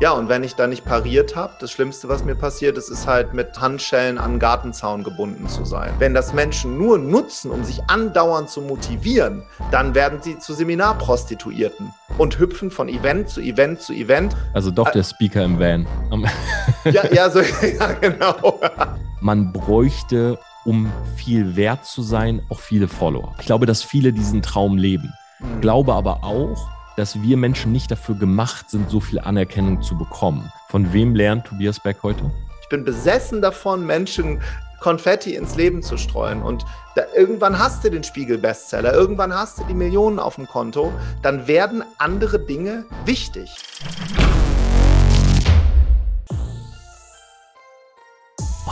Ja, und wenn ich dann nicht pariert habe, das Schlimmste, was mir passiert ist, ist halt mit Handschellen an Gartenzaun gebunden zu sein. Wenn das Menschen nur nutzen, um sich andauernd zu motivieren, dann werden sie zu Seminarprostituierten und hüpfen von Event zu Event zu Event. Also doch der Speaker im Van. ja, ja, so, ja, genau. Man bräuchte, um viel wert zu sein, auch viele Follower. Ich glaube, dass viele diesen Traum leben. Mhm. Glaube aber auch, dass wir Menschen nicht dafür gemacht sind, so viel Anerkennung zu bekommen. Von wem lernt Tobias Beck heute? Ich bin besessen davon, Menschen Konfetti ins Leben zu streuen. Und da, irgendwann hast du den Spiegel-Bestseller, irgendwann hast du die Millionen auf dem Konto, dann werden andere Dinge wichtig.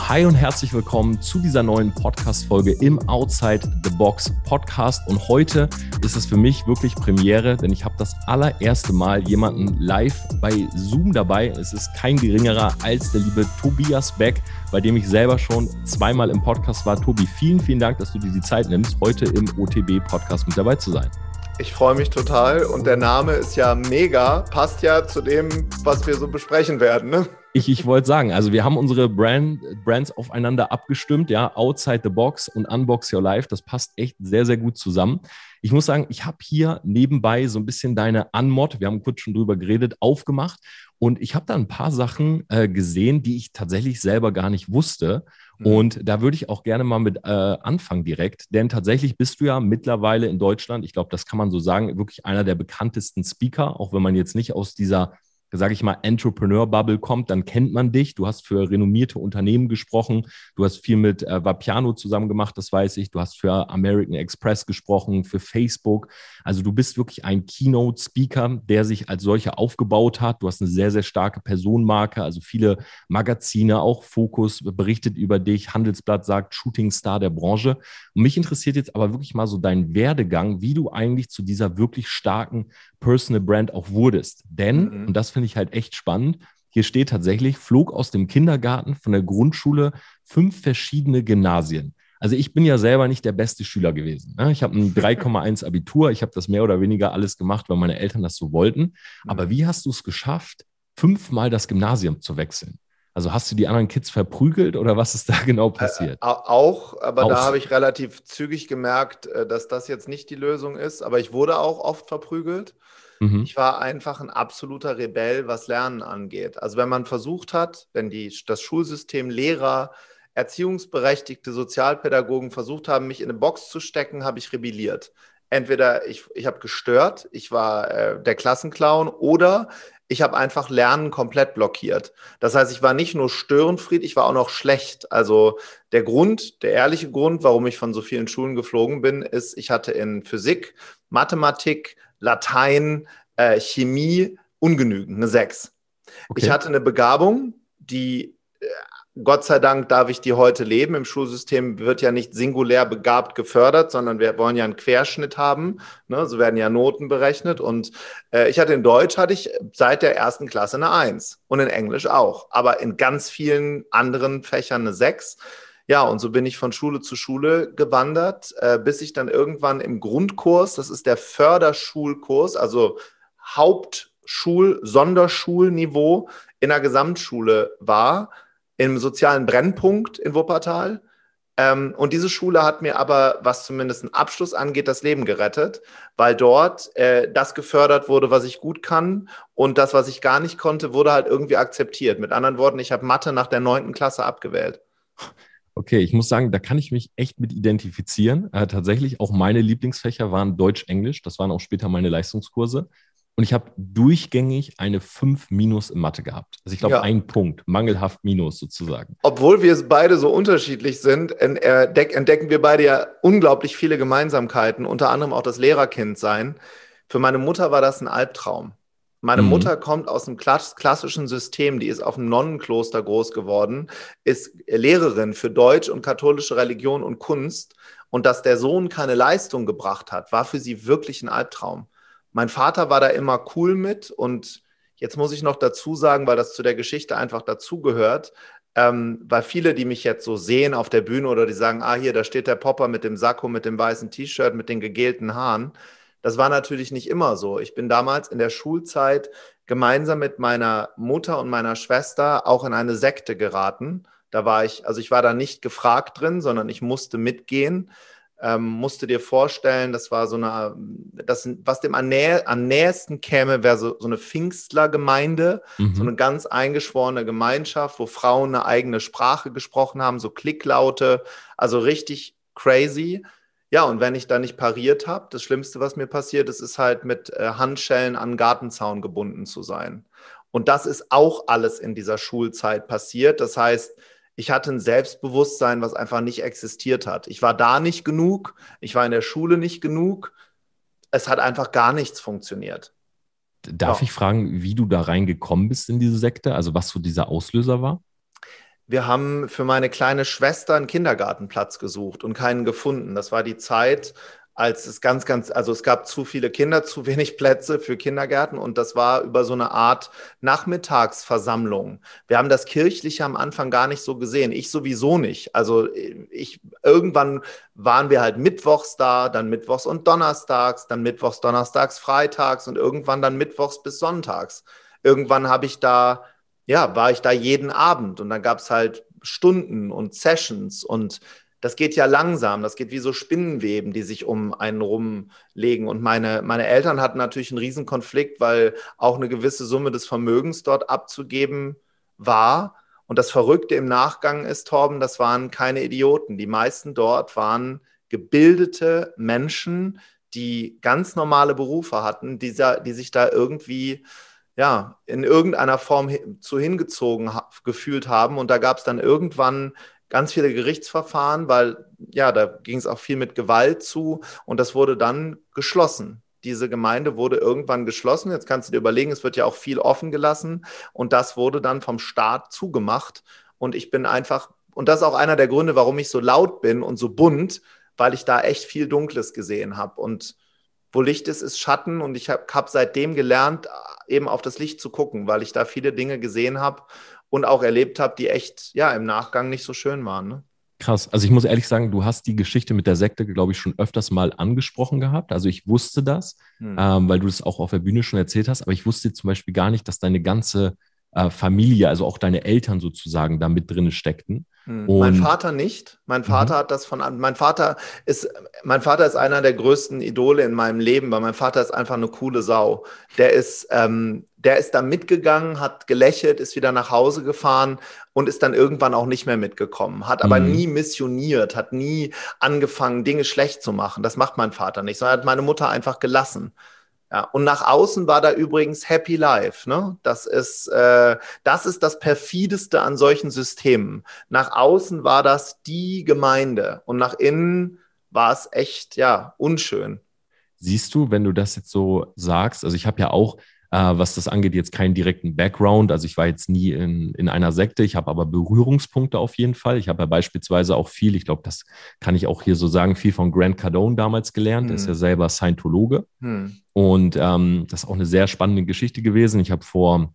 Hi und herzlich willkommen zu dieser neuen Podcast-Folge im Outside the Box Podcast. Und heute ist es für mich wirklich Premiere, denn ich habe das allererste Mal jemanden live bei Zoom dabei. Es ist kein geringerer als der liebe Tobias Beck, bei dem ich selber schon zweimal im Podcast war. Tobi, vielen, vielen Dank, dass du dir die Zeit nimmst, heute im OTB-Podcast mit dabei zu sein. Ich freue mich total und der Name ist ja mega, passt ja zu dem, was wir so besprechen werden. Ne? Ich, ich wollte sagen, also wir haben unsere Brand, Brands aufeinander abgestimmt, ja, Outside the Box und Unbox Your Life, das passt echt sehr, sehr gut zusammen. Ich muss sagen, ich habe hier nebenbei so ein bisschen deine Unmod, wir haben kurz schon drüber geredet, aufgemacht und ich habe da ein paar Sachen äh, gesehen, die ich tatsächlich selber gar nicht wusste. Mhm. Und da würde ich auch gerne mal mit äh, anfangen direkt, denn tatsächlich bist du ja mittlerweile in Deutschland, ich glaube, das kann man so sagen, wirklich einer der bekanntesten Speaker, auch wenn man jetzt nicht aus dieser sage ich mal, Entrepreneur-Bubble kommt, dann kennt man dich. Du hast für renommierte Unternehmen gesprochen. Du hast viel mit äh, Vapiano zusammen gemacht, das weiß ich. Du hast für American Express gesprochen, für Facebook. Also du bist wirklich ein Keynote-Speaker, der sich als solcher aufgebaut hat. Du hast eine sehr, sehr starke Personenmarke. Also viele Magazine, auch Fokus berichtet über dich. Handelsblatt sagt Shooting Star der Branche. Und mich interessiert jetzt aber wirklich mal so dein Werdegang, wie du eigentlich zu dieser wirklich starken Personal Brand auch wurdest. Denn, mhm. und das finde ich halt echt spannend, hier steht tatsächlich, flog aus dem Kindergarten von der Grundschule fünf verschiedene Gymnasien. Also ich bin ja selber nicht der beste Schüler gewesen. Ne? Ich habe ein 3,1 Abitur, ich habe das mehr oder weniger alles gemacht, weil meine Eltern das so wollten. Aber mhm. wie hast du es geschafft, fünfmal das Gymnasium zu wechseln? Also hast du die anderen Kids verprügelt oder was ist da genau passiert? Äh, auch, aber auch. da habe ich relativ zügig gemerkt, äh, dass das jetzt nicht die Lösung ist. Aber ich wurde auch oft verprügelt. Mhm. Ich war einfach ein absoluter Rebell, was Lernen angeht. Also wenn man versucht hat, wenn die, das Schulsystem Lehrer, Erziehungsberechtigte, Sozialpädagogen versucht haben, mich in eine Box zu stecken, habe ich rebelliert. Entweder ich, ich habe gestört, ich war äh, der Klassenclown oder ich habe einfach Lernen komplett blockiert. Das heißt, ich war nicht nur störenfried, ich war auch noch schlecht. Also der Grund, der ehrliche Grund, warum ich von so vielen Schulen geflogen bin, ist, ich hatte in Physik, Mathematik, Latein, äh, Chemie ungenügend, eine 6. Okay. Ich hatte eine Begabung, die äh, Gott sei Dank darf ich die heute leben. Im Schulsystem wird ja nicht singulär begabt gefördert, sondern wir wollen ja einen Querschnitt haben. Ne? So werden ja Noten berechnet. Und äh, ich hatte in Deutsch hatte ich seit der ersten Klasse eine Eins und in Englisch auch. Aber in ganz vielen anderen Fächern eine Sechs. Ja, und so bin ich von Schule zu Schule gewandert, äh, bis ich dann irgendwann im Grundkurs, das ist der Förderschulkurs, also Hauptschul-, Sonderschulniveau in der Gesamtschule war im sozialen Brennpunkt in Wuppertal. Ähm, und diese Schule hat mir aber, was zumindest einen Abschluss angeht, das Leben gerettet, weil dort äh, das gefördert wurde, was ich gut kann. Und das, was ich gar nicht konnte, wurde halt irgendwie akzeptiert. Mit anderen Worten, ich habe Mathe nach der neunten Klasse abgewählt. Okay, ich muss sagen, da kann ich mich echt mit identifizieren. Äh, tatsächlich, auch meine Lieblingsfächer waren Deutsch, Englisch. Das waren auch später meine Leistungskurse. Und ich habe durchgängig eine 5 Minus in Mathe gehabt. Also ich glaube, ja. ein Punkt, mangelhaft Minus sozusagen. Obwohl wir es beide so unterschiedlich sind, entdecken wir beide ja unglaublich viele Gemeinsamkeiten, unter anderem auch das Lehrerkindsein. Für meine Mutter war das ein Albtraum. Meine mhm. Mutter kommt aus einem klassischen System, die ist auf einem Nonnenkloster groß geworden, ist Lehrerin für Deutsch und katholische Religion und Kunst. Und dass der Sohn keine Leistung gebracht hat, war für sie wirklich ein Albtraum. Mein Vater war da immer cool mit und jetzt muss ich noch dazu sagen, weil das zu der Geschichte einfach dazugehört, ähm, weil viele, die mich jetzt so sehen auf der Bühne oder die sagen, ah, hier, da steht der Popper mit dem Sakko, mit dem weißen T-Shirt, mit den gegelten Haaren. Das war natürlich nicht immer so. Ich bin damals in der Schulzeit gemeinsam mit meiner Mutter und meiner Schwester auch in eine Sekte geraten. Da war ich, also ich war da nicht gefragt drin, sondern ich musste mitgehen. Ähm, musste dir vorstellen, das war so eine, das, was dem am, nähe, am nächsten käme, wäre so, so eine Pfingstlergemeinde, mhm. so eine ganz eingeschworene Gemeinschaft, wo Frauen eine eigene Sprache gesprochen haben, so Klicklaute, also richtig crazy. Ja, und wenn ich da nicht pariert habe, das Schlimmste, was mir passiert ist, ist halt mit äh, Handschellen an Gartenzaun gebunden zu sein. Und das ist auch alles in dieser Schulzeit passiert. Das heißt, ich hatte ein Selbstbewusstsein, was einfach nicht existiert hat. Ich war da nicht genug, ich war in der Schule nicht genug. Es hat einfach gar nichts funktioniert. Darf ja. ich fragen, wie du da reingekommen bist in diese Sekte? Also was so dieser Auslöser war? Wir haben für meine kleine Schwester einen Kindergartenplatz gesucht und keinen gefunden. Das war die Zeit, als es ganz, ganz, also es gab zu viele Kinder, zu wenig Plätze für Kindergärten und das war über so eine Art Nachmittagsversammlung. Wir haben das Kirchliche am Anfang gar nicht so gesehen. Ich sowieso nicht. Also ich, irgendwann waren wir halt mittwochs da, dann mittwochs und donnerstags, dann mittwochs, donnerstags, freitags und irgendwann dann mittwochs bis sonntags. Irgendwann habe ich da ja, war ich da jeden Abend und dann gab es halt Stunden und Sessions und das geht ja langsam, das geht wie so Spinnenweben, die sich um einen rumlegen. Und meine, meine Eltern hatten natürlich einen Riesenkonflikt, weil auch eine gewisse Summe des Vermögens dort abzugeben war. Und das Verrückte im Nachgang ist, Torben, das waren keine Idioten. Die meisten dort waren gebildete Menschen, die ganz normale Berufe hatten, die, die sich da irgendwie ja, in irgendeiner Form zu hingezogen gefühlt haben. Und da gab es dann irgendwann ganz viele Gerichtsverfahren, weil ja, da ging es auch viel mit Gewalt zu und das wurde dann geschlossen. Diese Gemeinde wurde irgendwann geschlossen. Jetzt kannst du dir überlegen, es wird ja auch viel offen gelassen und das wurde dann vom Staat zugemacht. Und ich bin einfach, und das ist auch einer der Gründe, warum ich so laut bin und so bunt, weil ich da echt viel Dunkles gesehen habe. Und wo Licht ist, ist Schatten. Und ich habe hab seitdem gelernt, eben auf das Licht zu gucken, weil ich da viele Dinge gesehen habe und auch erlebt habe, die echt ja im Nachgang nicht so schön waren. Ne? Krass. Also ich muss ehrlich sagen, du hast die Geschichte mit der Sekte, glaube ich, schon öfters mal angesprochen gehabt. Also ich wusste das, hm. ähm, weil du das auch auf der Bühne schon erzählt hast, aber ich wusste zum Beispiel gar nicht, dass deine ganze äh, Familie, also auch deine Eltern sozusagen da mit drin steckten. Hm. mein Vater nicht. Mein Vater mhm. hat das von mein Vater ist mein Vater ist einer der größten Idole in meinem Leben, weil mein Vater ist einfach eine coole Sau. Der ist ähm, der ist da mitgegangen, hat gelächelt, ist wieder nach Hause gefahren und ist dann irgendwann auch nicht mehr mitgekommen. Hat aber mhm. nie missioniert, hat nie angefangen Dinge schlecht zu machen. Das macht mein Vater nicht, sondern hat meine Mutter einfach gelassen. Ja, und nach außen war da übrigens Happy Life. Ne? Das, ist, äh, das ist das perfideste an solchen Systemen. Nach außen war das die Gemeinde und nach innen war es echt, ja, unschön. Siehst du, wenn du das jetzt so sagst, also ich habe ja auch was das angeht, jetzt keinen direkten Background. Also ich war jetzt nie in, in einer Sekte, ich habe aber Berührungspunkte auf jeden Fall. Ich habe ja beispielsweise auch viel, ich glaube, das kann ich auch hier so sagen, viel von Grant Cardone damals gelernt. Hm. Er ist ja selber Scientologe. Hm. Und ähm, das ist auch eine sehr spannende Geschichte gewesen. Ich habe vor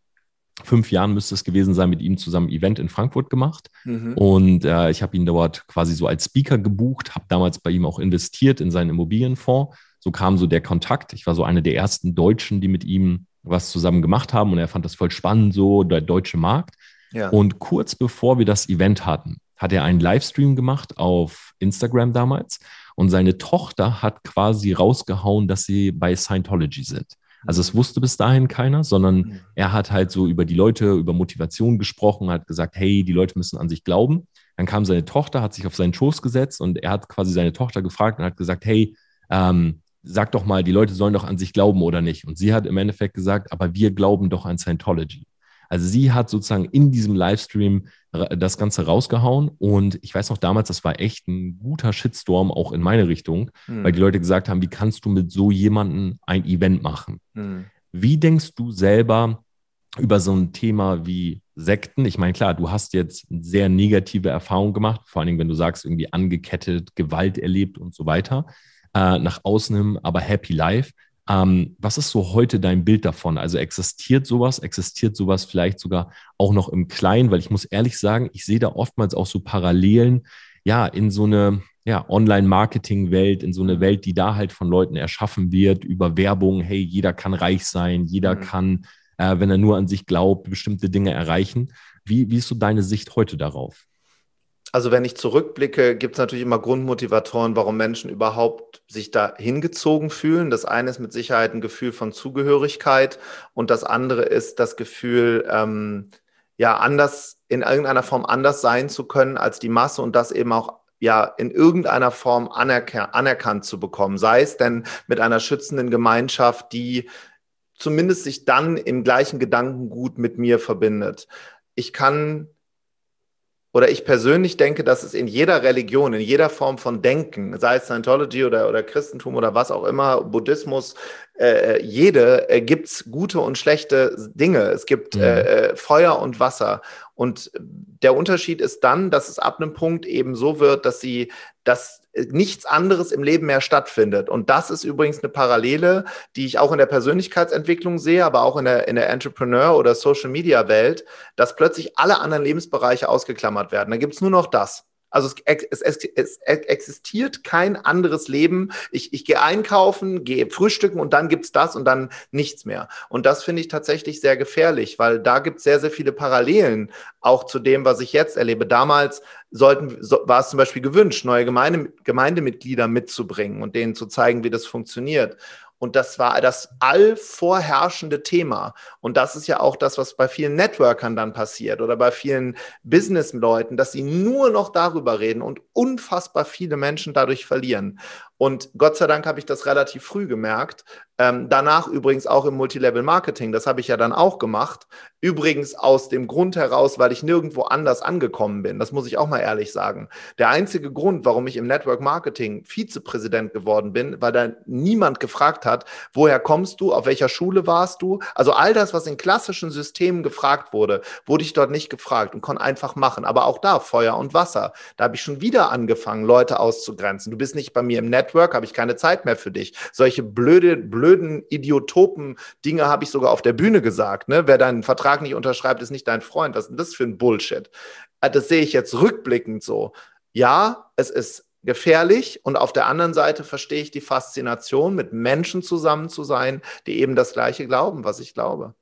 fünf Jahren müsste es gewesen sein, mit ihm zusammen ein Event in Frankfurt gemacht. Mhm. Und äh, ich habe ihn dort quasi so als Speaker gebucht, habe damals bei ihm auch investiert in seinen Immobilienfonds. So kam so der Kontakt. Ich war so eine der ersten Deutschen, die mit ihm was zusammen gemacht haben und er fand das voll spannend, so der deutsche Markt. Ja. Und kurz bevor wir das Event hatten, hat er einen Livestream gemacht auf Instagram damals und seine Tochter hat quasi rausgehauen, dass sie bei Scientology sind. Also es wusste bis dahin keiner, sondern mhm. er hat halt so über die Leute, über Motivation gesprochen, hat gesagt, hey, die Leute müssen an sich glauben. Dann kam seine Tochter, hat sich auf seinen Schoß gesetzt und er hat quasi seine Tochter gefragt und hat gesagt, hey, ähm, sag doch mal, die Leute sollen doch an sich glauben oder nicht. Und sie hat im Endeffekt gesagt, aber wir glauben doch an Scientology. Also sie hat sozusagen in diesem Livestream das Ganze rausgehauen und ich weiß noch damals, das war echt ein guter Shitstorm auch in meine Richtung, hm. weil die Leute gesagt haben, wie kannst du mit so jemandem ein Event machen? Hm. Wie denkst du selber über so ein Thema wie Sekten? Ich meine, klar, du hast jetzt sehr negative Erfahrungen gemacht, vor allen Dingen, wenn du sagst, irgendwie angekettet, Gewalt erlebt und so weiter äh, nach außen hin, aber Happy Life. Ähm, was ist so heute dein Bild davon? Also existiert sowas? Existiert sowas vielleicht sogar auch noch im Kleinen? Weil ich muss ehrlich sagen, ich sehe da oftmals auch so Parallelen, ja, in so eine, ja, Online-Marketing-Welt, in so eine Welt, die da halt von Leuten erschaffen wird, über Werbung, hey, jeder kann reich sein, jeder mhm. kann, äh, wenn er nur an sich glaubt, bestimmte Dinge erreichen. Wie, wie ist so deine Sicht heute darauf? Also wenn ich zurückblicke, gibt es natürlich immer Grundmotivatoren, warum Menschen überhaupt sich da hingezogen fühlen. Das eine ist mit Sicherheit ein Gefühl von Zugehörigkeit und das andere ist das Gefühl, ähm, ja, anders, in irgendeiner Form anders sein zu können als die Masse und das eben auch ja in irgendeiner Form anerkan anerkannt zu bekommen, sei es denn mit einer schützenden Gemeinschaft, die zumindest sich dann im gleichen Gedankengut mit mir verbindet. Ich kann oder ich persönlich denke, dass es in jeder Religion, in jeder Form von Denken, sei es Scientology oder, oder Christentum oder was auch immer, Buddhismus, äh, jede äh, gibt es gute und schlechte Dinge. Es gibt mhm. äh, äh, Feuer und Wasser. Und der Unterschied ist dann, dass es ab einem Punkt eben so wird, dass sie, dass nichts anderes im Leben mehr stattfindet. Und das ist übrigens eine Parallele, die ich auch in der Persönlichkeitsentwicklung sehe, aber auch in der, in der Entrepreneur- oder Social-Media-Welt, dass plötzlich alle anderen Lebensbereiche ausgeklammert werden. Da gibt es nur noch das. Also es, es, es, es, existiert kein anderes Leben. Ich, ich gehe einkaufen, gehe frühstücken und dann gibt's das und dann nichts mehr. Und das finde ich tatsächlich sehr gefährlich, weil da gibt es sehr, sehr viele Parallelen auch zu dem, was ich jetzt erlebe. Damals sollten, so, war es zum Beispiel gewünscht, neue Gemeinde, Gemeindemitglieder mitzubringen und denen zu zeigen, wie das funktioniert. Und das war das allvorherrschende Thema. Und das ist ja auch das, was bei vielen Networkern dann passiert oder bei vielen Businessleuten, dass sie nur noch darüber reden und unfassbar viele Menschen dadurch verlieren. Und Gott sei Dank habe ich das relativ früh gemerkt. Ähm, danach übrigens auch im Multilevel-Marketing. Das habe ich ja dann auch gemacht. Übrigens aus dem Grund heraus, weil ich nirgendwo anders angekommen bin. Das muss ich auch mal ehrlich sagen. Der einzige Grund, warum ich im Network Marketing Vizepräsident geworden bin, weil da niemand gefragt hat, woher kommst du, auf welcher Schule warst du. Also all das, was in klassischen Systemen gefragt wurde, wurde ich dort nicht gefragt und konnte einfach machen. Aber auch da Feuer und Wasser. Da habe ich schon wieder angefangen, Leute auszugrenzen. Du bist nicht bei mir im Network Network, habe ich keine Zeit mehr für dich. Solche blöde, blöden Idiotopen-Dinge habe ich sogar auf der Bühne gesagt. Ne? Wer deinen Vertrag nicht unterschreibt, ist nicht dein Freund. Was ist denn das für ein Bullshit? Äh, das sehe ich jetzt rückblickend so. Ja, es ist gefährlich und auf der anderen Seite verstehe ich die Faszination, mit Menschen zusammen zu sein, die eben das Gleiche glauben, was ich glaube.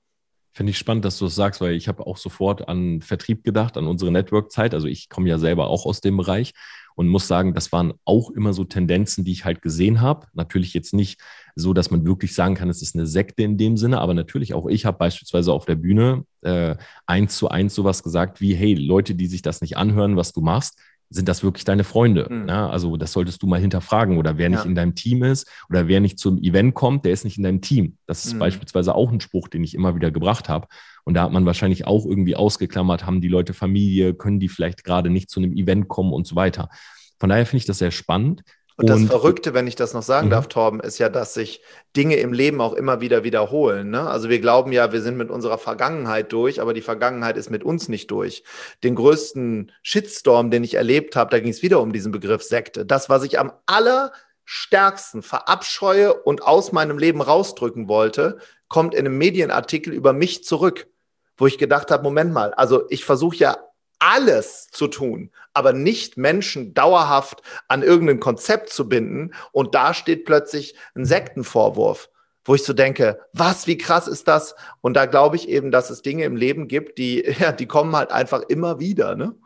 Finde ich spannend, dass du das sagst, weil ich habe auch sofort an Vertrieb gedacht, an unsere Network-Zeit. Also ich komme ja selber auch aus dem Bereich und muss sagen, das waren auch immer so Tendenzen, die ich halt gesehen habe. Natürlich jetzt nicht so, dass man wirklich sagen kann, es ist eine Sekte in dem Sinne, aber natürlich auch ich habe beispielsweise auf der Bühne äh, eins zu eins sowas gesagt wie, hey, Leute, die sich das nicht anhören, was du machst, sind das wirklich deine Freunde? Mhm. Ja, also das solltest du mal hinterfragen. Oder wer nicht ja. in deinem Team ist oder wer nicht zum Event kommt, der ist nicht in deinem Team. Das ist mhm. beispielsweise auch ein Spruch, den ich immer wieder gebracht habe. Und da hat man wahrscheinlich auch irgendwie ausgeklammert, haben die Leute Familie, können die vielleicht gerade nicht zu einem Event kommen und so weiter. Von daher finde ich das sehr spannend. Und das Verrückte, wenn ich das noch sagen mhm. darf, Torben, ist ja, dass sich Dinge im Leben auch immer wieder wiederholen. Ne? Also wir glauben ja, wir sind mit unserer Vergangenheit durch, aber die Vergangenheit ist mit uns nicht durch. Den größten Shitstorm, den ich erlebt habe, da ging es wieder um diesen Begriff Sekte. Das, was ich am allerstärksten verabscheue und aus meinem Leben rausdrücken wollte, kommt in einem Medienartikel über mich zurück, wo ich gedacht habe, Moment mal, also ich versuche ja alles zu tun, aber nicht Menschen dauerhaft an irgendein Konzept zu binden. Und da steht plötzlich ein Sektenvorwurf, wo ich so denke, was, wie krass ist das? Und da glaube ich eben, dass es Dinge im Leben gibt, die, ja, die kommen halt einfach immer wieder. Ne?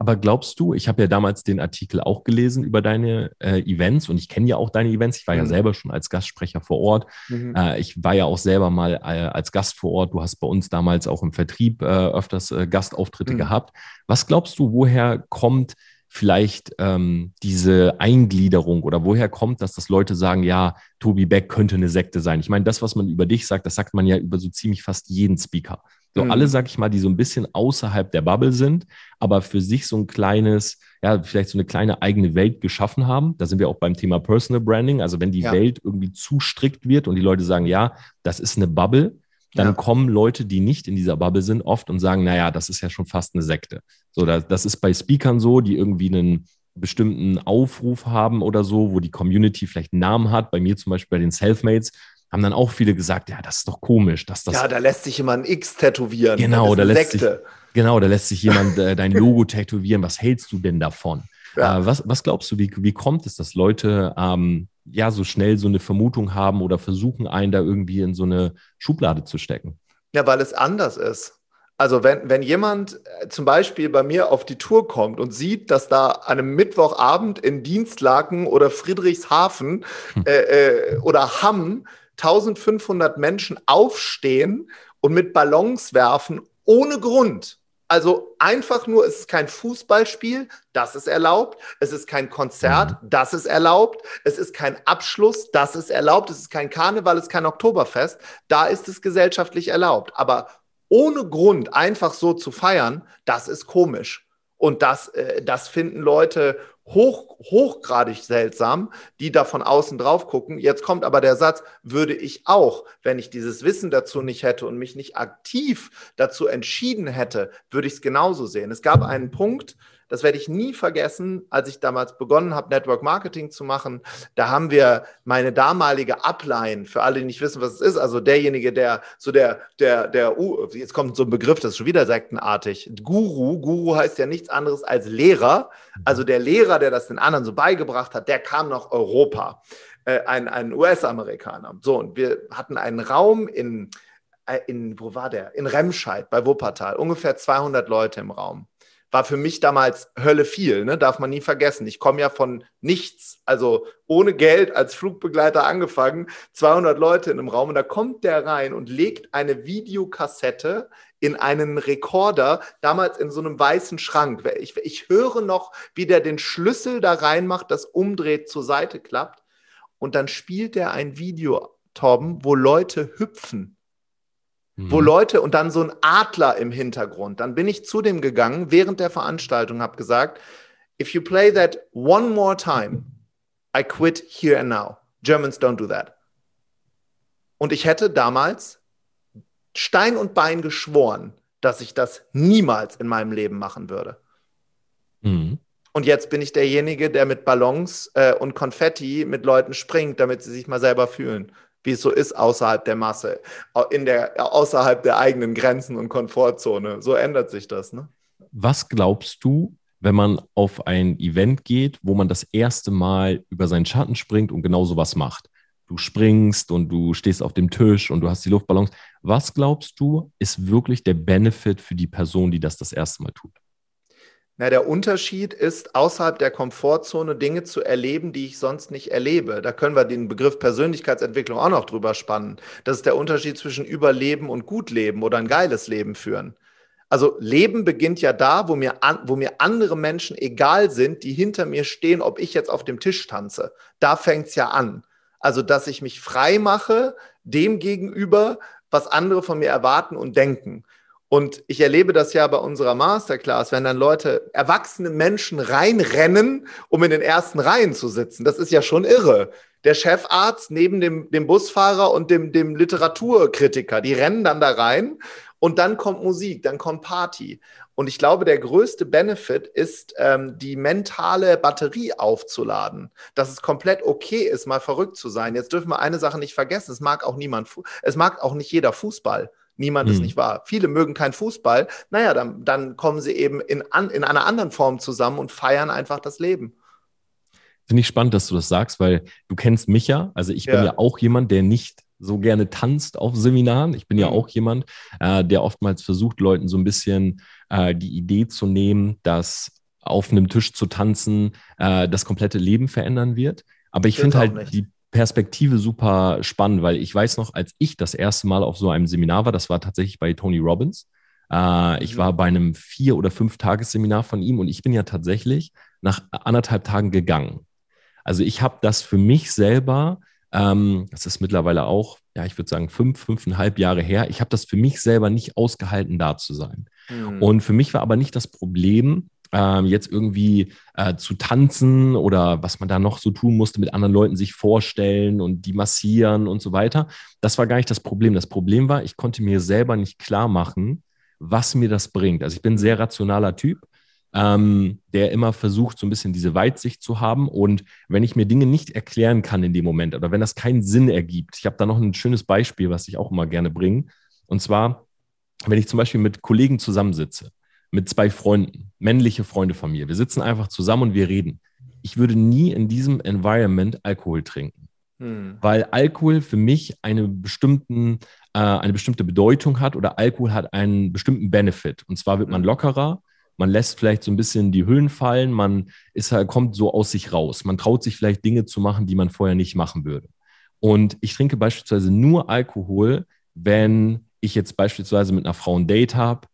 Aber glaubst du, ich habe ja damals den Artikel auch gelesen über deine äh, Events und ich kenne ja auch deine Events. Ich war mhm. ja selber schon als Gastsprecher vor Ort. Mhm. Äh, ich war ja auch selber mal äh, als Gast vor Ort. Du hast bei uns damals auch im Vertrieb äh, öfters äh, Gastauftritte mhm. gehabt. Was glaubst du, woher kommt vielleicht ähm, diese Eingliederung oder woher kommt das, dass Leute sagen, ja, Tobi Beck könnte eine Sekte sein? Ich meine, das, was man über dich sagt, das sagt man ja über so ziemlich fast jeden Speaker. So mhm. alle, sag ich mal, die so ein bisschen außerhalb der Bubble sind, aber für sich so ein kleines, ja, vielleicht so eine kleine eigene Welt geschaffen haben. Da sind wir auch beim Thema Personal Branding. Also wenn die ja. Welt irgendwie zu strikt wird und die Leute sagen, ja, das ist eine Bubble, dann ja. kommen Leute, die nicht in dieser Bubble sind, oft und sagen, naja, das ist ja schon fast eine Sekte. So, das, das ist bei Speakern so, die irgendwie einen bestimmten Aufruf haben oder so, wo die Community vielleicht einen Namen hat. Bei mir zum Beispiel bei den Selfmates haben dann auch viele gesagt, ja, das ist doch komisch, dass das. Ja, da lässt sich jemand ein X tätowieren. Genau, da lässt sich, genau, da lässt sich jemand äh, dein Logo tätowieren. Was hältst du denn davon? Ja. Äh, was, was glaubst du, wie, wie kommt es, dass Leute ähm, ja so schnell so eine Vermutung haben oder versuchen, einen da irgendwie in so eine Schublade zu stecken? Ja, weil es anders ist. Also wenn, wenn jemand äh, zum Beispiel bei mir auf die Tour kommt und sieht, dass da an einem Mittwochabend in Dienstlaken oder Friedrichshafen hm. äh, äh, oder Hamm 1500 Menschen aufstehen und mit Ballons werfen ohne Grund. Also einfach nur, es ist kein Fußballspiel, das ist erlaubt. Es ist kein Konzert, mhm. das ist erlaubt. Es ist kein Abschluss, das ist erlaubt. Es ist kein Karneval, es ist kein Oktoberfest, da ist es gesellschaftlich erlaubt. Aber ohne Grund einfach so zu feiern, das ist komisch. Und das, äh, das finden Leute hoch, hochgradig seltsam, die da von außen drauf gucken. Jetzt kommt aber der Satz, würde ich auch, wenn ich dieses Wissen dazu nicht hätte und mich nicht aktiv dazu entschieden hätte, würde ich es genauso sehen. Es gab einen Punkt, das werde ich nie vergessen, als ich damals begonnen habe, Network Marketing zu machen. Da haben wir meine damalige Upline, für alle, die nicht wissen, was es ist, also derjenige, der so der, der, der, uh, jetzt kommt so ein Begriff, das ist schon wieder sektenartig. Guru, Guru heißt ja nichts anderes als Lehrer. Also der Lehrer, der das den anderen so beigebracht hat, der kam nach Europa. Äh, ein, ein US-Amerikaner. So, und wir hatten einen Raum in, äh, in, wo war der? In Remscheid bei Wuppertal. Ungefähr 200 Leute im Raum war für mich damals Hölle viel, ne? darf man nie vergessen. Ich komme ja von nichts, also ohne Geld als Flugbegleiter angefangen, 200 Leute in einem Raum und da kommt der rein und legt eine Videokassette in einen Rekorder, damals in so einem weißen Schrank. Ich, ich höre noch, wie der den Schlüssel da reinmacht, das umdreht, zur Seite klappt und dann spielt er ein Video, Torben, wo Leute hüpfen wo mhm. Leute und dann so ein Adler im Hintergrund. Dann bin ich zu dem gegangen während der Veranstaltung, habe gesagt, if you play that one more time, I quit here and now. Germans don't do that. Und ich hätte damals Stein und Bein geschworen, dass ich das niemals in meinem Leben machen würde. Mhm. Und jetzt bin ich derjenige, der mit Ballons äh, und Konfetti mit Leuten springt, damit sie sich mal selber fühlen wie es so ist außerhalb der Masse, in der, außerhalb der eigenen Grenzen und Komfortzone. So ändert sich das. Ne? Was glaubst du, wenn man auf ein Event geht, wo man das erste Mal über seinen Schatten springt und genau so was macht? Du springst und du stehst auf dem Tisch und du hast die Luftballons. Was glaubst du, ist wirklich der Benefit für die Person, die das das erste Mal tut? Na, der Unterschied ist, außerhalb der Komfortzone Dinge zu erleben, die ich sonst nicht erlebe. Da können wir den Begriff Persönlichkeitsentwicklung auch noch drüber spannen. Das ist der Unterschied zwischen Überleben und Gutleben oder ein geiles Leben führen. Also Leben beginnt ja da, wo mir, an, wo mir andere Menschen egal sind, die hinter mir stehen, ob ich jetzt auf dem Tisch tanze. Da fängt es ja an. Also, dass ich mich frei mache dem gegenüber, was andere von mir erwarten und denken. Und ich erlebe das ja bei unserer Masterclass, wenn dann Leute, erwachsene Menschen reinrennen, um in den ersten Reihen zu sitzen. Das ist ja schon irre. Der Chefarzt neben dem, dem Busfahrer und dem, dem Literaturkritiker, die rennen dann da rein und dann kommt Musik, dann kommt Party. Und ich glaube, der größte Benefit ist, ähm, die mentale Batterie aufzuladen. Dass es komplett okay ist, mal verrückt zu sein. Jetzt dürfen wir eine Sache nicht vergessen. Es mag auch niemand, es mag auch nicht jeder Fußball. Niemand hm. ist nicht wahr. Viele mögen keinen Fußball. Naja, dann, dann kommen sie eben in, an, in einer anderen Form zusammen und feiern einfach das Leben. Finde ich spannend, dass du das sagst, weil du kennst mich ja. Also ich ja. bin ja auch jemand, der nicht so gerne tanzt auf Seminaren. Ich bin ja mhm. auch jemand, äh, der oftmals versucht, Leuten so ein bisschen äh, die Idee zu nehmen, dass auf einem Tisch zu tanzen äh, das komplette Leben verändern wird. Aber ich finde halt die Perspektive super spannend, weil ich weiß noch, als ich das erste Mal auf so einem Seminar war, das war tatsächlich bei Tony Robbins. Äh, ich mhm. war bei einem vier- oder fünf Tagesseminar von ihm und ich bin ja tatsächlich nach anderthalb Tagen gegangen. Also ich habe das für mich selber, ähm, das ist mittlerweile auch, ja, ich würde sagen, fünf, fünfeinhalb Jahre her, ich habe das für mich selber nicht ausgehalten, da zu sein. Mhm. Und für mich war aber nicht das Problem, ähm, jetzt irgendwie äh, zu tanzen oder was man da noch so tun musste, mit anderen Leuten sich vorstellen und die massieren und so weiter. Das war gar nicht das Problem. Das Problem war, ich konnte mir selber nicht klar machen, was mir das bringt. Also ich bin ein sehr rationaler Typ. Ähm, der immer versucht, so ein bisschen diese Weitsicht zu haben. Und wenn ich mir Dinge nicht erklären kann in dem Moment oder wenn das keinen Sinn ergibt, ich habe da noch ein schönes Beispiel, was ich auch immer gerne bringe. Und zwar, wenn ich zum Beispiel mit Kollegen zusammensitze mit zwei Freunden, männliche Freunde von mir. Wir sitzen einfach zusammen und wir reden. Ich würde nie in diesem Environment Alkohol trinken. Hm. Weil Alkohol für mich eine, bestimmten, äh, eine bestimmte Bedeutung hat oder Alkohol hat einen bestimmten Benefit. Und zwar wird man hm. lockerer, man lässt vielleicht so ein bisschen die Hüllen fallen, man ist halt, kommt so aus sich raus. Man traut sich vielleicht Dinge zu machen, die man vorher nicht machen würde. Und ich trinke beispielsweise nur Alkohol, wenn ich jetzt beispielsweise mit einer Frau ein Date habe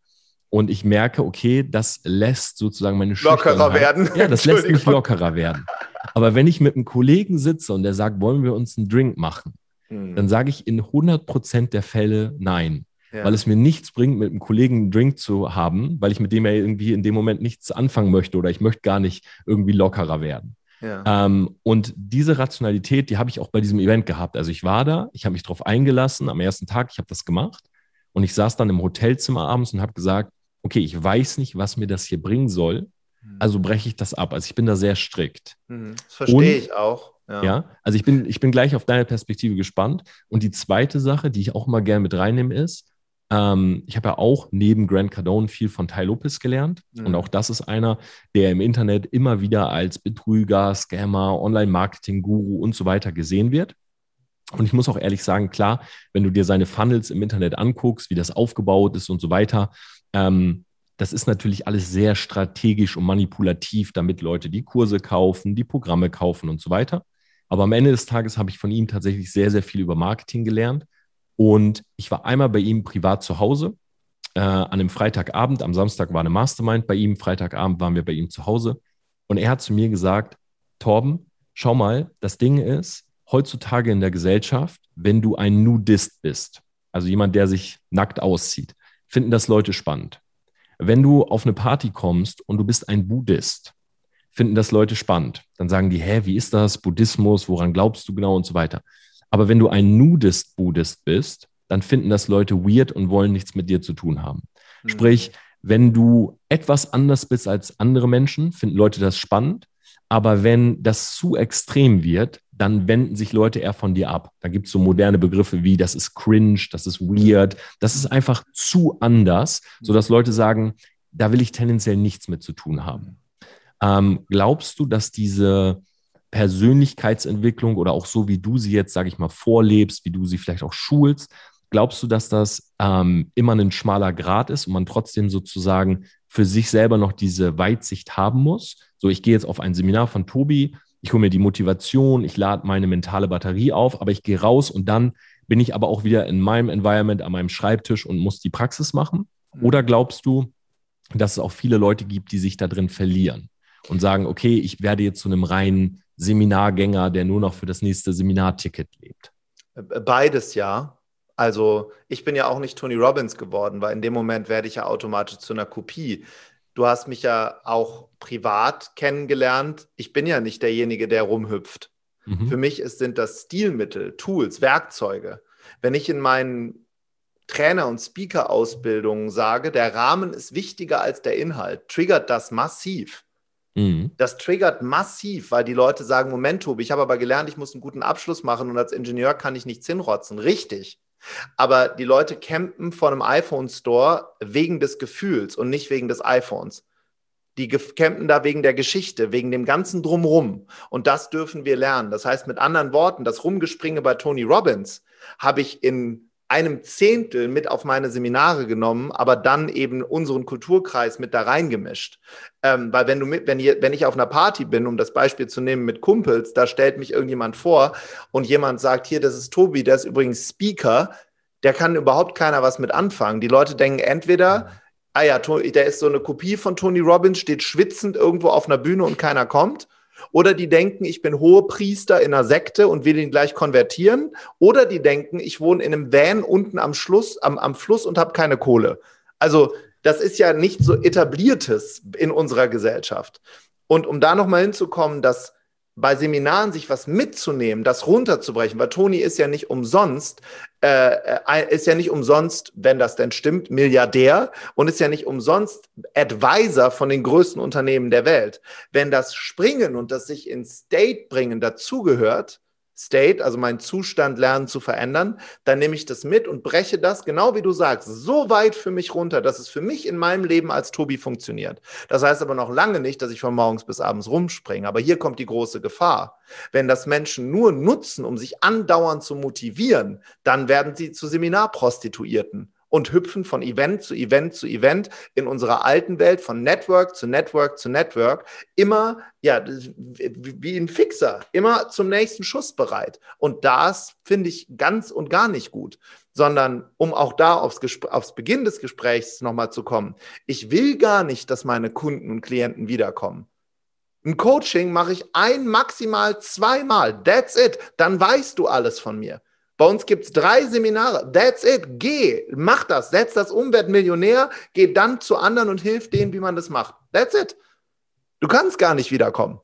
und ich merke, okay, das lässt sozusagen meine Lockerer werden. Ja, das lässt mich lockerer werden. Aber wenn ich mit einem Kollegen sitze und der sagt, wollen wir uns einen Drink machen, hm. dann sage ich in 100% der Fälle nein. Ja. Weil es mir nichts bringt, mit einem Kollegen einen Drink zu haben, weil ich mit dem ja irgendwie in dem Moment nichts anfangen möchte oder ich möchte gar nicht irgendwie lockerer werden. Ja. Ähm, und diese Rationalität, die habe ich auch bei diesem Event gehabt. Also ich war da, ich habe mich darauf eingelassen am ersten Tag, ich habe das gemacht und ich saß dann im Hotelzimmer abends und habe gesagt, okay, ich weiß nicht, was mir das hier bringen soll, mhm. also breche ich das ab. Also ich bin da sehr strikt. Mhm. Das verstehe ich auch. Ja. ja. also ich bin, ich bin gleich auf deine Perspektive gespannt. Und die zweite Sache, die ich auch mal gerne mit reinnehme, ist, ähm, ich habe ja auch neben Grant Cardone viel von Ty Lopez gelernt. Mhm. Und auch das ist einer, der im Internet immer wieder als Betrüger, Scammer, Online-Marketing-Guru und so weiter gesehen wird. Und ich muss auch ehrlich sagen, klar, wenn du dir seine Funnels im Internet anguckst, wie das aufgebaut ist und so weiter, ähm, das ist natürlich alles sehr strategisch und manipulativ, damit Leute die Kurse kaufen, die Programme kaufen und so weiter. Aber am Ende des Tages habe ich von ihm tatsächlich sehr, sehr viel über Marketing gelernt. Und ich war einmal bei ihm privat zu Hause, äh, an einem Freitagabend. Am Samstag war eine Mastermind bei ihm. Freitagabend waren wir bei ihm zu Hause. Und er hat zu mir gesagt, Torben, schau mal, das Ding ist, heutzutage in der Gesellschaft, wenn du ein Nudist bist, also jemand, der sich nackt auszieht, finden das Leute spannend. Wenn du auf eine Party kommst und du bist ein Buddhist, finden das Leute spannend. Dann sagen die, hä, wie ist das? Buddhismus, woran glaubst du genau und so weiter. Aber wenn du ein Nudist-Buddhist bist, dann finden das Leute weird und wollen nichts mit dir zu tun haben. Mhm. Sprich, wenn du etwas anders bist als andere Menschen, finden Leute das spannend. Aber wenn das zu extrem wird, dann wenden sich Leute eher von dir ab. Da gibt es so moderne Begriffe wie, das ist cringe, das ist weird, das ist einfach zu anders, sodass Leute sagen, da will ich tendenziell nichts mit zu tun haben. Ähm, glaubst du, dass diese Persönlichkeitsentwicklung oder auch so, wie du sie jetzt, sage ich mal, vorlebst, wie du sie vielleicht auch schulst, glaubst du, dass das ähm, immer ein schmaler Grad ist und man trotzdem sozusagen für sich selber noch diese Weitsicht haben muss? So, ich gehe jetzt auf ein Seminar von Tobi, ich hole mir die Motivation, ich lade meine mentale Batterie auf, aber ich gehe raus und dann bin ich aber auch wieder in meinem Environment an meinem Schreibtisch und muss die Praxis machen? Oder glaubst du, dass es auch viele Leute gibt, die sich da drin verlieren und sagen, okay, ich werde jetzt zu einem reinen Seminargänger, der nur noch für das nächste Seminarticket lebt? Beides ja. Also ich bin ja auch nicht Tony Robbins geworden, weil in dem Moment werde ich ja automatisch zu einer Kopie. Du hast mich ja auch privat kennengelernt. Ich bin ja nicht derjenige, der rumhüpft. Mhm. Für mich ist, sind das Stilmittel, Tools, Werkzeuge. Wenn ich in meinen Trainer- und Speaker-Ausbildungen sage, der Rahmen ist wichtiger als der Inhalt, triggert das massiv. Mhm. Das triggert massiv, weil die Leute sagen, Moment, Tobi, ich habe aber gelernt, ich muss einen guten Abschluss machen und als Ingenieur kann ich nichts hinrotzen. Richtig. Aber die Leute campen vor einem iPhone-Store wegen des Gefühls und nicht wegen des iPhones. Die campen da wegen der Geschichte, wegen dem ganzen Drumrum. Und das dürfen wir lernen. Das heißt, mit anderen Worten, das Rumgespringe bei Tony Robbins habe ich in einem Zehntel mit auf meine Seminare genommen, aber dann eben unseren Kulturkreis mit da reingemischt. Ähm, weil wenn du mit, wenn, wenn ich auf einer Party bin, um das Beispiel zu nehmen mit Kumpels, da stellt mich irgendjemand vor und jemand sagt, hier, das ist Tobi, der ist übrigens Speaker, der kann überhaupt keiner was mit anfangen. Die Leute denken entweder, ah ja, der ist so eine Kopie von Tony Robbins, steht schwitzend irgendwo auf einer Bühne und keiner kommt. Oder die denken, ich bin Hohepriester in einer Sekte und will ihn gleich konvertieren. Oder die denken, ich wohne in einem Van unten am, Schluss, am, am Fluss und habe keine Kohle. Also das ist ja nicht so etabliertes in unserer Gesellschaft. Und um da nochmal hinzukommen, dass bei Seminaren sich was mitzunehmen, das runterzubrechen, weil Toni ist ja nicht umsonst, äh, äh, ist ja nicht umsonst, wenn das denn stimmt, Milliardär und ist ja nicht umsonst Advisor von den größten Unternehmen der Welt. Wenn das Springen und das sich ins State bringen dazugehört, State, also meinen Zustand lernen zu verändern, dann nehme ich das mit und breche das, genau wie du sagst, so weit für mich runter, dass es für mich in meinem Leben als Tobi funktioniert. Das heißt aber noch lange nicht, dass ich von morgens bis abends rumspringe. Aber hier kommt die große Gefahr. Wenn das Menschen nur nutzen, um sich andauernd zu motivieren, dann werden sie zu Seminarprostituierten und hüpfen von Event zu Event zu Event in unserer alten Welt von Network zu Network zu Network immer ja wie ein Fixer immer zum nächsten Schuss bereit und das finde ich ganz und gar nicht gut sondern um auch da aufs, aufs Beginn des Gesprächs nochmal zu kommen ich will gar nicht dass meine Kunden und Klienten wiederkommen ein Coaching mache ich ein, maximal zweimal. That's it. Dann weißt du alles von mir. Bei uns gibt es drei Seminare. That's it. Geh, mach das. Setz das um, werd Millionär. Geh dann zu anderen und hilf denen, wie man das macht. That's it. Du kannst gar nicht wiederkommen.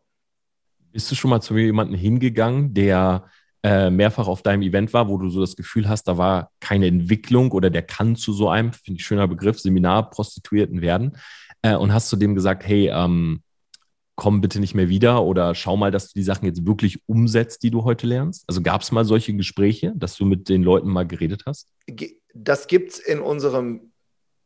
Bist du schon mal zu jemandem hingegangen, der äh, mehrfach auf deinem Event war, wo du so das Gefühl hast, da war keine Entwicklung oder der kann zu so einem, finde ich schöner Begriff, Seminar-Prostituierten werden äh, und hast zu dem gesagt, hey, ähm, komm bitte nicht mehr wieder oder schau mal, dass du die Sachen jetzt wirklich umsetzt, die du heute lernst? Also gab es mal solche Gespräche, dass du mit den Leuten mal geredet hast? Das gibt es in unserem,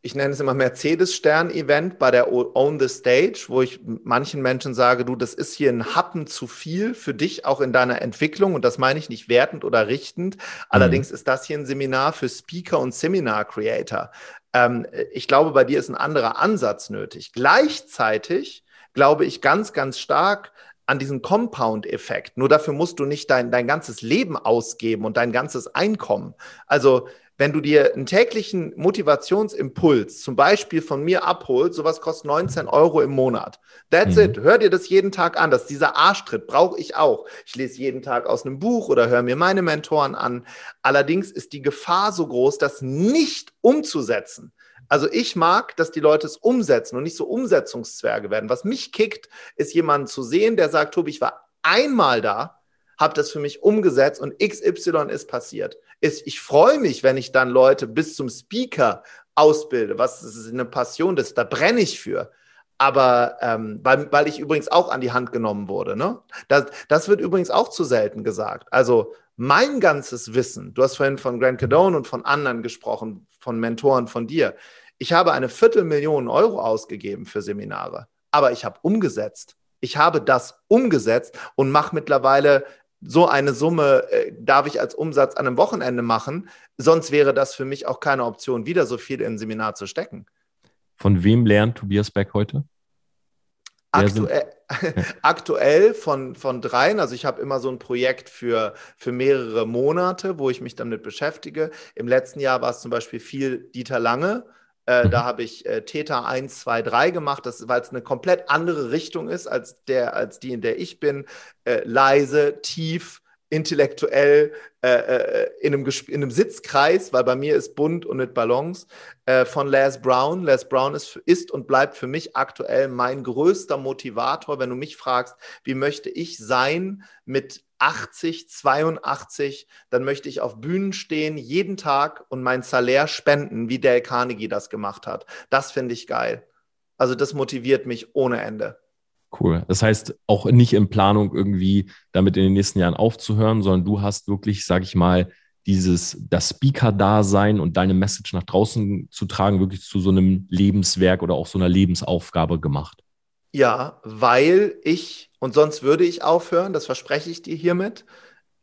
ich nenne es immer Mercedes-Stern-Event bei der Own the Stage, wo ich manchen Menschen sage, du, das ist hier ein Happen zu viel für dich, auch in deiner Entwicklung. Und das meine ich nicht wertend oder richtend. Allerdings mhm. ist das hier ein Seminar für Speaker und Seminar-Creator. Ähm, ich glaube, bei dir ist ein anderer Ansatz nötig. Gleichzeitig glaube ich ganz, ganz stark an diesen Compound-Effekt. Nur dafür musst du nicht dein, dein ganzes Leben ausgeben und dein ganzes Einkommen. Also wenn du dir einen täglichen Motivationsimpuls zum Beispiel von mir abholst, sowas kostet 19 Euro im Monat. That's mhm. it. Hör dir das jeden Tag an. Das dieser Arschtritt brauche ich auch. Ich lese jeden Tag aus einem Buch oder höre mir meine Mentoren an. Allerdings ist die Gefahr so groß, das nicht umzusetzen. Also ich mag, dass die Leute es umsetzen und nicht so Umsetzungszwerge werden. Was mich kickt, ist jemanden zu sehen, der sagt, Tobi, ich war einmal da, habe das für mich umgesetzt und XY ist passiert. Ist, ich freue mich, wenn ich dann Leute bis zum Speaker ausbilde, was ist eine Passion ist, da brenne ich für. Aber ähm, weil, weil ich übrigens auch an die Hand genommen wurde. Ne? Das, das wird übrigens auch zu selten gesagt. Also mein ganzes Wissen, du hast vorhin von Grant Cardone und von anderen gesprochen, von Mentoren von dir. Ich habe eine Viertelmillion Euro ausgegeben für Seminare, aber ich habe umgesetzt. Ich habe das umgesetzt und mache mittlerweile so eine Summe, äh, darf ich als Umsatz an einem Wochenende machen. Sonst wäre das für mich auch keine Option, wieder so viel in ein Seminar zu stecken. Von wem lernt Tobias Beck heute? Aktuell, aktuell von, von dreien, also ich habe immer so ein Projekt für, für mehrere Monate, wo ich mich damit beschäftige. Im letzten Jahr war es zum Beispiel viel Dieter Lange. Äh, mhm. Da habe ich äh, Theta 1, 2, 3 gemacht, weil es eine komplett andere Richtung ist als, der, als die, in der ich bin. Äh, leise, tief, intellektuell äh, äh, in, einem in, einem Sitzkreis, weil bei mir ist bunt und mit Ballons, äh, von Les Brown. Les Brown ist, ist und bleibt für mich aktuell mein größter Motivator. Wenn du mich fragst, wie möchte ich sein mit 80, 82, dann möchte ich auf Bühnen stehen, jeden Tag und mein Salär spenden, wie Dale Carnegie das gemacht hat. Das finde ich geil. Also das motiviert mich ohne Ende. Cool. Das heißt, auch nicht in Planung irgendwie damit in den nächsten Jahren aufzuhören, sondern du hast wirklich, sag ich mal, dieses, das Speaker-Dasein und deine Message nach draußen zu tragen, wirklich zu so einem Lebenswerk oder auch so einer Lebensaufgabe gemacht. Ja, weil ich, und sonst würde ich aufhören, das verspreche ich dir hiermit,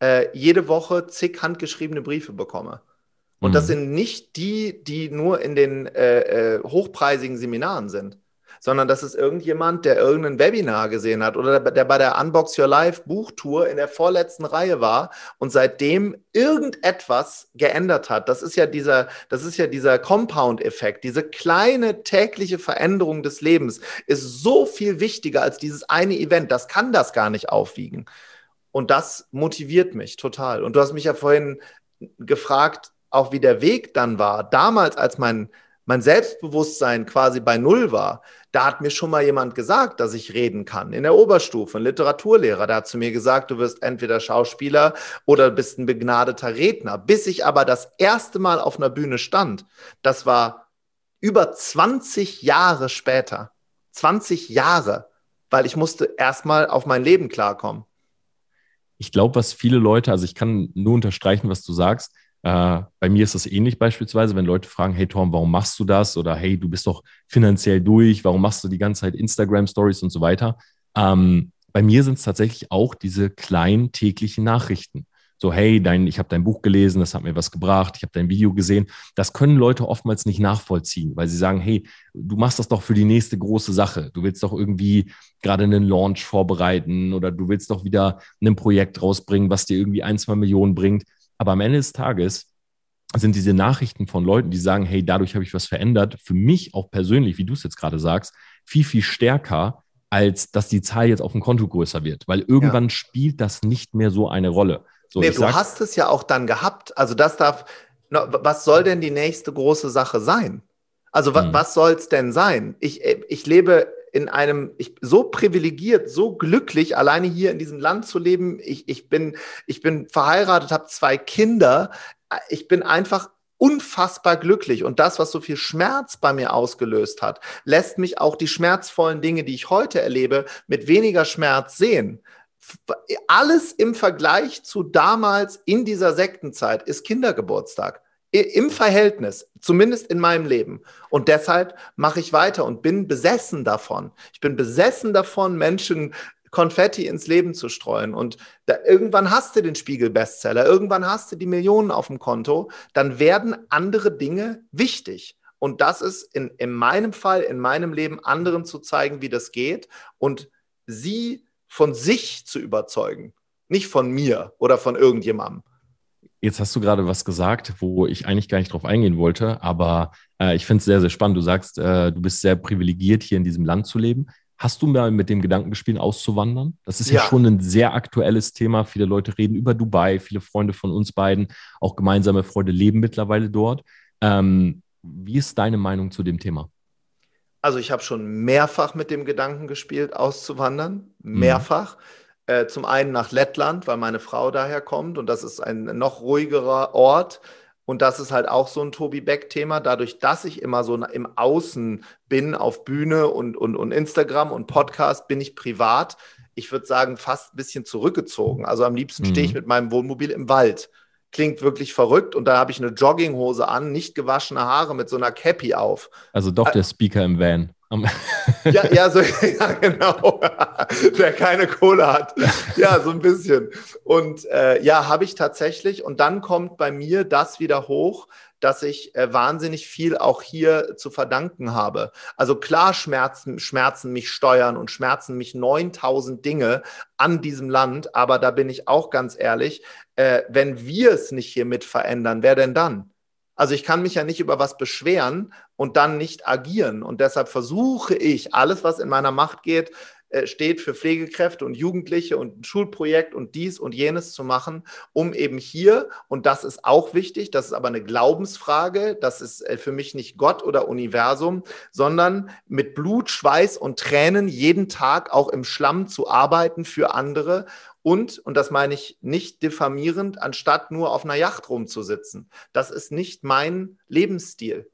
äh, jede Woche zig handgeschriebene Briefe bekomme. Und mhm. das sind nicht die, die nur in den äh, äh, hochpreisigen Seminaren sind sondern das ist irgendjemand, der irgendein Webinar gesehen hat oder der bei der Unbox Your Life Buchtour in der vorletzten Reihe war und seitdem irgendetwas geändert hat. Das ist ja dieser, das ist ja dieser Compound-Effekt. Diese kleine tägliche Veränderung des Lebens ist so viel wichtiger als dieses eine Event. Das kann das gar nicht aufwiegen. Und das motiviert mich total. Und du hast mich ja vorhin gefragt, auch wie der Weg dann war. Damals, als mein, mein Selbstbewusstsein quasi bei Null war, da hat mir schon mal jemand gesagt, dass ich reden kann. In der Oberstufe, ein Literaturlehrer, der hat zu mir gesagt, du wirst entweder Schauspieler oder bist ein begnadeter Redner. Bis ich aber das erste Mal auf einer Bühne stand, das war über 20 Jahre später. 20 Jahre, weil ich musste erstmal auf mein Leben klarkommen. ich glaube, was viele Leute, also ich kann nur unterstreichen, was du sagst. Äh, bei mir ist das ähnlich beispielsweise, wenn Leute fragen, hey Tom, warum machst du das? Oder hey, du bist doch finanziell durch, warum machst du die ganze Zeit Instagram-Stories und so weiter? Ähm, bei mir sind es tatsächlich auch diese kleinen täglichen Nachrichten. So, hey, dein, ich habe dein Buch gelesen, das hat mir was gebracht, ich habe dein Video gesehen. Das können Leute oftmals nicht nachvollziehen, weil sie sagen, hey, du machst das doch für die nächste große Sache. Du willst doch irgendwie gerade einen Launch vorbereiten oder du willst doch wieder ein Projekt rausbringen, was dir irgendwie ein, zwei Millionen bringt. Aber am Ende des Tages sind diese Nachrichten von Leuten, die sagen, hey, dadurch habe ich was verändert, für mich auch persönlich, wie du es jetzt gerade sagst, viel, viel stärker, als dass die Zahl jetzt auf dem Konto größer wird, weil irgendwann ja. spielt das nicht mehr so eine Rolle. So, nee, du sag, hast es ja auch dann gehabt. Also das darf, was soll denn die nächste große Sache sein? Also hm. was soll es denn sein? Ich, ich lebe in einem, ich so privilegiert, so glücklich, alleine hier in diesem Land zu leben. Ich, ich, bin, ich bin verheiratet, habe zwei Kinder. Ich bin einfach unfassbar glücklich. Und das, was so viel Schmerz bei mir ausgelöst hat, lässt mich auch die schmerzvollen Dinge, die ich heute erlebe, mit weniger Schmerz sehen. Alles im Vergleich zu damals in dieser Sektenzeit ist Kindergeburtstag. Im Verhältnis, zumindest in meinem Leben. Und deshalb mache ich weiter und bin besessen davon. Ich bin besessen davon, Menschen Konfetti ins Leben zu streuen. Und da, irgendwann hast du den Spiegel-Bestseller, irgendwann hast du die Millionen auf dem Konto, dann werden andere Dinge wichtig. Und das ist in, in meinem Fall, in meinem Leben, anderen zu zeigen, wie das geht und sie von sich zu überzeugen, nicht von mir oder von irgendjemandem. Jetzt hast du gerade was gesagt, wo ich eigentlich gar nicht drauf eingehen wollte, aber äh, ich finde es sehr, sehr spannend. Du sagst, äh, du bist sehr privilegiert, hier in diesem Land zu leben. Hast du mal mit dem Gedanken gespielt, auszuwandern? Das ist ja. ja. schon ein sehr aktuelles Thema. Viele Leute reden über Dubai, viele Freunde von uns beiden, auch gemeinsame Freunde leben mittlerweile dort. Ähm, wie ist deine Meinung zu dem Thema? Also ich habe schon mehrfach mit dem Gedanken gespielt, auszuwandern. Mhm. Mehrfach. Mhm. Äh, zum einen nach Lettland, weil meine Frau daher kommt und das ist ein noch ruhigerer Ort. Und das ist halt auch so ein Tobi Beck-Thema. Dadurch, dass ich immer so im Außen bin, auf Bühne und, und, und Instagram und Podcast, bin ich privat, ich würde sagen, fast ein bisschen zurückgezogen. Also am liebsten mhm. stehe ich mit meinem Wohnmobil im Wald. Klingt wirklich verrückt. Und da habe ich eine Jogginghose an, nicht gewaschene Haare mit so einer Cappy auf. Also doch der Speaker im Van ja, ja, so, ja, genau. Wer keine Kohle hat. Ja, so ein bisschen. Und äh, ja, habe ich tatsächlich. Und dann kommt bei mir das wieder hoch, dass ich äh, wahnsinnig viel auch hier zu verdanken habe. Also klar schmerzen, schmerzen mich Steuern und schmerzen mich 9000 Dinge an diesem Land. Aber da bin ich auch ganz ehrlich, äh, wenn wir es nicht hier mit verändern, wer denn dann? Also ich kann mich ja nicht über was beschweren und dann nicht agieren. Und deshalb versuche ich, alles, was in meiner Macht geht, äh, steht für Pflegekräfte und Jugendliche und ein Schulprojekt und dies und jenes zu machen, um eben hier, und das ist auch wichtig, das ist aber eine Glaubensfrage, das ist äh, für mich nicht Gott oder Universum, sondern mit Blut, Schweiß und Tränen jeden Tag auch im Schlamm zu arbeiten für andere und, und das meine ich nicht diffamierend, anstatt nur auf einer Yacht rumzusitzen. Das ist nicht mein Lebensstil.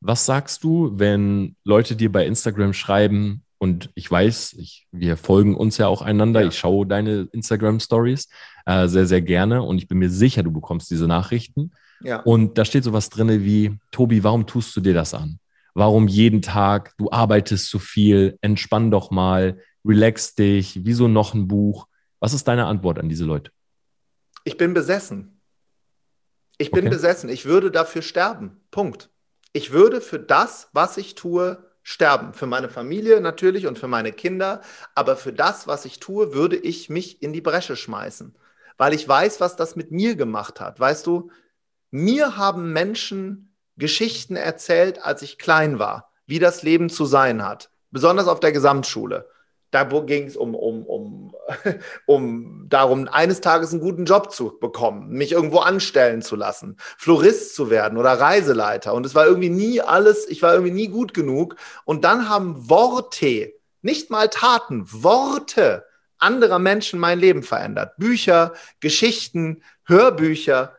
Was sagst du, wenn Leute dir bei Instagram schreiben, und ich weiß, ich, wir folgen uns ja auch einander, ja. ich schaue deine Instagram-Stories äh, sehr, sehr gerne und ich bin mir sicher, du bekommst diese Nachrichten. Ja. Und da steht sowas drin wie, Tobi, warum tust du dir das an? Warum jeden Tag? Du arbeitest zu viel, entspann doch mal, relax dich, wieso noch ein Buch? Was ist deine Antwort an diese Leute? Ich bin besessen. Ich bin okay. besessen. Ich würde dafür sterben. Punkt. Ich würde für das, was ich tue, sterben. Für meine Familie natürlich und für meine Kinder. Aber für das, was ich tue, würde ich mich in die Bresche schmeißen. Weil ich weiß, was das mit mir gemacht hat. Weißt du, mir haben Menschen Geschichten erzählt, als ich klein war, wie das Leben zu sein hat. Besonders auf der Gesamtschule. Da ging es um, um, um, um darum, eines Tages einen guten Job zu bekommen, mich irgendwo anstellen zu lassen, Florist zu werden oder Reiseleiter. Und es war irgendwie nie alles, ich war irgendwie nie gut genug. Und dann haben Worte, nicht mal Taten, Worte anderer Menschen mein Leben verändert. Bücher, Geschichten, Hörbücher.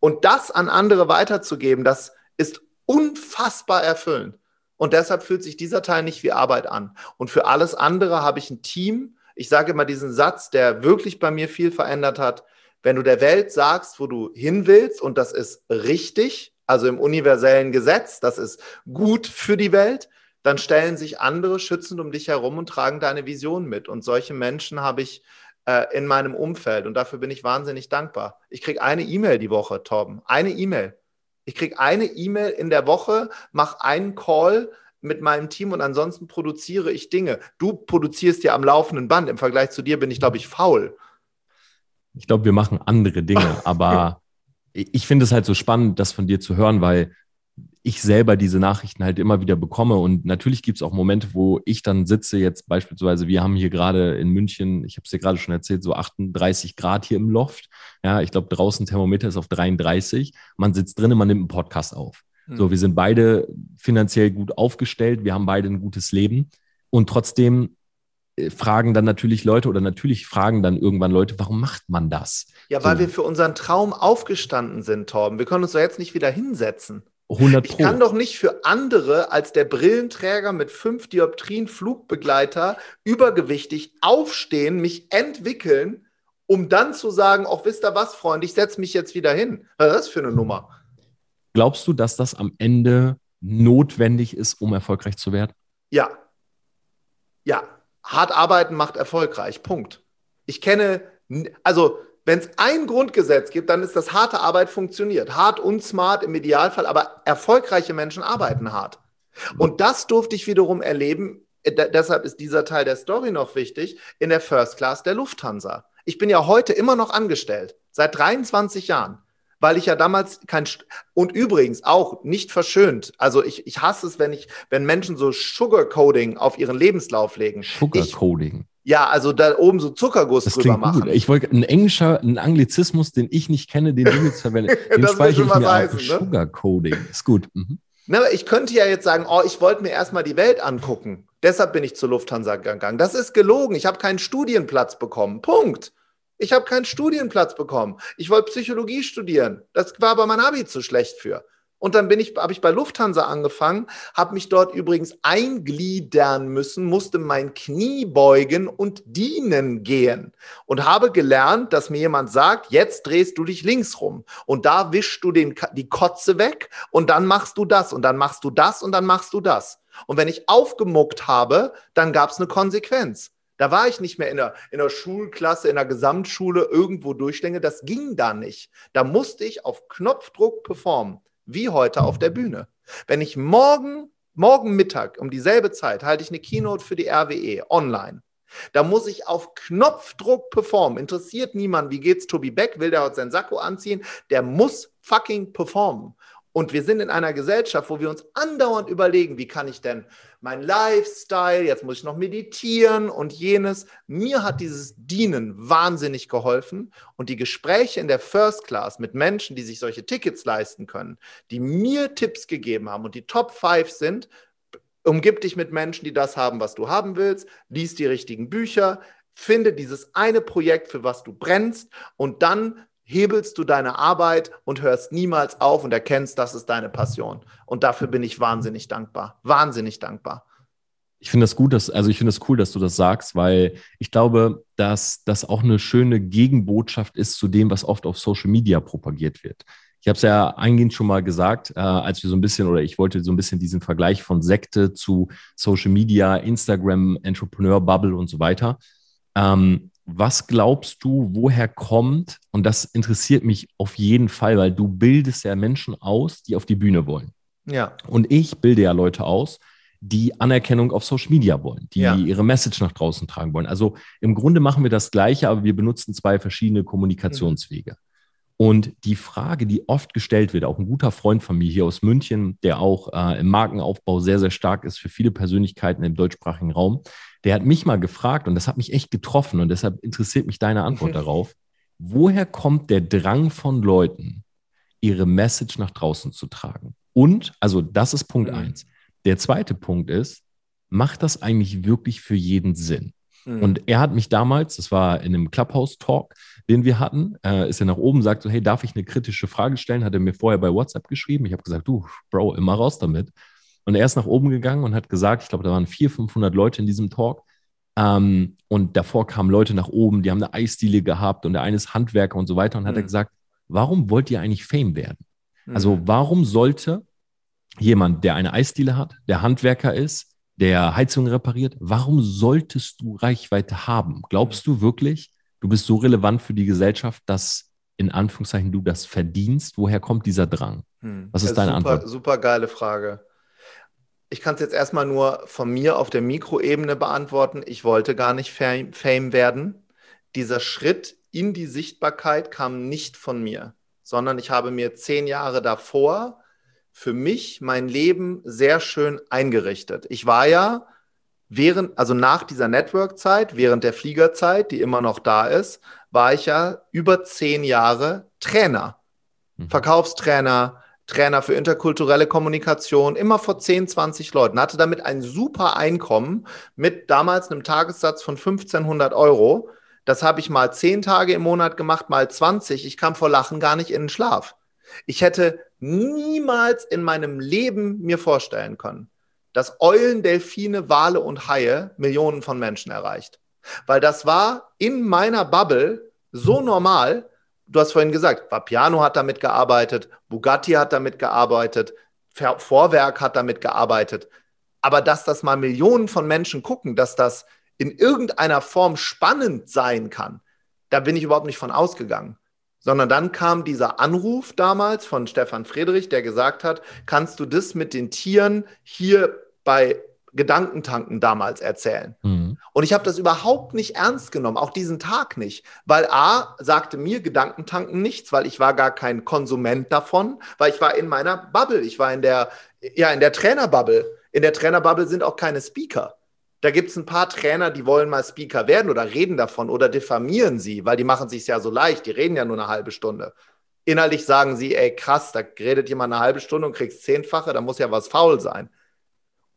Und das an andere weiterzugeben, das ist unfassbar erfüllend. Und deshalb fühlt sich dieser Teil nicht wie Arbeit an. Und für alles andere habe ich ein Team. Ich sage immer diesen Satz, der wirklich bei mir viel verändert hat. Wenn du der Welt sagst, wo du hin willst, und das ist richtig, also im universellen Gesetz, das ist gut für die Welt, dann stellen sich andere schützend um dich herum und tragen deine Vision mit. Und solche Menschen habe ich äh, in meinem Umfeld und dafür bin ich wahnsinnig dankbar. Ich kriege eine E-Mail die Woche, Torben, eine E-Mail. Ich kriege eine E-Mail in der Woche, mache einen Call mit meinem Team und ansonsten produziere ich Dinge. Du produzierst ja am laufenden Band. Im Vergleich zu dir bin ich, glaube ich, faul. Ich glaube, wir machen andere Dinge, aber ich finde es halt so spannend, das von dir zu hören, weil ich selber diese Nachrichten halt immer wieder bekomme. Und natürlich gibt es auch Momente, wo ich dann sitze, jetzt beispielsweise, wir haben hier gerade in München, ich habe es dir gerade schon erzählt, so 38 Grad hier im Loft. Ja, ich glaube, draußen Thermometer ist auf 33. Man sitzt drinnen, man nimmt einen Podcast auf. Mhm. So, wir sind beide finanziell gut aufgestellt, wir haben beide ein gutes Leben. Und trotzdem äh, fragen dann natürlich Leute oder natürlich fragen dann irgendwann Leute, warum macht man das? Ja, weil so. wir für unseren Traum aufgestanden sind, Torben. Wir können uns doch jetzt nicht wieder hinsetzen. 100 Pro. Ich kann doch nicht für andere als der Brillenträger mit fünf Dioptrien Flugbegleiter übergewichtig aufstehen, mich entwickeln, um dann zu sagen, auch wisst ihr was, Freund, ich setze mich jetzt wieder hin. Was ist das für eine Nummer? Glaubst du, dass das am Ende notwendig ist, um erfolgreich zu werden? Ja. Ja. Hart arbeiten macht erfolgreich. Punkt. Ich kenne, also wenn es ein Grundgesetz gibt, dann ist das harte Arbeit funktioniert. Hart und smart im Idealfall, aber erfolgreiche Menschen arbeiten hart. Und das durfte ich wiederum erleben. Äh, deshalb ist dieser Teil der Story noch wichtig in der First Class der Lufthansa. Ich bin ja heute immer noch angestellt, seit 23 Jahren weil ich ja damals kein St und übrigens auch nicht verschönt. Also ich, ich hasse es, wenn ich, wenn Menschen so Sugarcoding auf ihren Lebenslauf legen. Sugarcoding. Ja, also da oben so Zuckerguss das drüber machen. Gut. Ich wollte ein englischer, ein Anglizismus, den ich nicht kenne, den du jetzt verwendest. Den das speichere ich mir heißen, Ne? Sugarcoding. Ist gut. Mhm. Na, ich könnte ja jetzt sagen, oh, ich wollte mir erstmal die Welt angucken. Deshalb bin ich zur Lufthansa gegangen. Das ist gelogen. Ich habe keinen Studienplatz bekommen. Punkt. Ich habe keinen Studienplatz bekommen. Ich wollte Psychologie studieren. Das war aber mein Abi zu schlecht für. Und dann bin ich, habe ich bei Lufthansa angefangen, habe mich dort übrigens eingliedern müssen, musste mein Knie beugen und dienen gehen und habe gelernt, dass mir jemand sagt, jetzt drehst du dich links rum und da wischst du den, die Kotze weg und dann machst du das und dann machst du das und dann machst du das. Und wenn ich aufgemuckt habe, dann gab es eine Konsequenz. Da war ich nicht mehr in der, in der Schulklasse, in der Gesamtschule irgendwo durchlänge. Das ging da nicht. Da musste ich auf Knopfdruck performen, wie heute auf der Bühne. Wenn ich morgen, morgen Mittag um dieselbe Zeit halte ich eine Keynote für die RWE online. Da muss ich auf Knopfdruck performen. Interessiert niemand, wie geht's Tobi Beck? Will der heute sein Sakko anziehen? Der muss fucking performen. Und wir sind in einer Gesellschaft, wo wir uns andauernd überlegen, wie kann ich denn mein Lifestyle, jetzt muss ich noch meditieren und jenes. Mir hat dieses Dienen wahnsinnig geholfen und die Gespräche in der First Class mit Menschen, die sich solche Tickets leisten können, die mir Tipps gegeben haben und die Top 5 sind, umgib dich mit Menschen, die das haben, was du haben willst, lies die richtigen Bücher, finde dieses eine Projekt, für was du brennst und dann hebelst du deine Arbeit und hörst niemals auf und erkennst, das ist deine Passion. Und dafür bin ich wahnsinnig dankbar. Wahnsinnig dankbar. Ich finde das gut, dass, also ich finde das cool, dass du das sagst, weil ich glaube, dass das auch eine schöne Gegenbotschaft ist zu dem, was oft auf Social Media propagiert wird. Ich habe es ja eingehend schon mal gesagt, äh, als wir so ein bisschen, oder ich wollte so ein bisschen diesen Vergleich von Sekte zu Social Media, Instagram, Entrepreneur Bubble und so weiter. Ähm, was glaubst du, woher kommt, und das interessiert mich auf jeden Fall, weil du bildest ja Menschen aus, die auf die Bühne wollen. Ja. Und ich bilde ja Leute aus, die Anerkennung auf Social Media wollen, die ja. ihre Message nach draußen tragen wollen. Also im Grunde machen wir das Gleiche, aber wir benutzen zwei verschiedene Kommunikationswege. Mhm. Und die Frage, die oft gestellt wird, auch ein guter Freund von mir hier aus München, der auch äh, im Markenaufbau sehr, sehr stark ist für viele Persönlichkeiten im deutschsprachigen Raum, der hat mich mal gefragt und das hat mich echt getroffen und deshalb interessiert mich deine Antwort darauf. Woher kommt der Drang von Leuten, ihre Message nach draußen zu tragen? Und, also das ist Punkt mhm. eins. Der zweite Punkt ist, macht das eigentlich wirklich für jeden Sinn? Mhm. Und er hat mich damals, das war in einem Clubhouse-Talk, den wir hatten, äh, ist er nach oben, sagt so, hey, darf ich eine kritische Frage stellen? Hat er mir vorher bei WhatsApp geschrieben. Ich habe gesagt, du, Bro, immer raus damit. Und er ist nach oben gegangen und hat gesagt, ich glaube, da waren 400, 500 Leute in diesem Talk. Ähm, und davor kamen Leute nach oben, die haben eine Eisdiele gehabt und der eine ist Handwerker und so weiter. Und mhm. hat er gesagt, warum wollt ihr eigentlich Fame werden? Also mhm. warum sollte jemand, der eine Eisdiele hat, der Handwerker ist, der Heizungen repariert, warum solltest du Reichweite haben? Glaubst du wirklich, du bist so relevant für die Gesellschaft, dass in Anführungszeichen du das verdienst? Woher kommt dieser Drang? Hm. Was ist deine super, Antwort? Super geile Frage. Ich kann es jetzt erstmal nur von mir auf der Mikroebene beantworten. Ich wollte gar nicht Fame, Fame werden. Dieser Schritt in die Sichtbarkeit kam nicht von mir, sondern ich habe mir zehn Jahre davor für mich mein Leben sehr schön eingerichtet. Ich war ja während, also nach dieser Network-Zeit, während der Fliegerzeit, die immer noch da ist, war ich ja über zehn Jahre Trainer, mhm. Verkaufstrainer, Trainer für interkulturelle Kommunikation, immer vor 10, 20 Leuten, hatte damit ein super Einkommen mit damals einem Tagessatz von 1500 Euro. Das habe ich mal zehn Tage im Monat gemacht, mal 20. Ich kam vor Lachen gar nicht in den Schlaf. Ich hätte niemals in meinem Leben mir vorstellen können, dass Eulen, Delfine, Wale und Haie Millionen von Menschen erreicht. Weil das war in meiner Bubble so normal. Du hast vorhin gesagt, Vapiano hat damit gearbeitet, Bugatti hat damit gearbeitet, Vorwerk hat damit gearbeitet. Aber dass das mal Millionen von Menschen gucken, dass das in irgendeiner Form spannend sein kann, da bin ich überhaupt nicht von ausgegangen sondern dann kam dieser Anruf damals von Stefan Friedrich, der gesagt hat, kannst du das mit den Tieren hier bei Gedankentanken damals erzählen? Mhm. Und ich habe das überhaupt nicht ernst genommen, auch diesen Tag nicht, weil A sagte mir Gedankentanken nichts, weil ich war gar kein Konsument davon, weil ich war in meiner Bubble, ich war in der ja in der Trainerbubble. In der Trainerbubble sind auch keine Speaker. Da gibt es ein paar Trainer, die wollen mal Speaker werden oder reden davon oder diffamieren sie, weil die machen sich ja so leicht, die reden ja nur eine halbe Stunde. Innerlich sagen sie, ey krass, da redet jemand eine halbe Stunde und kriegst zehnfache, da muss ja was faul sein.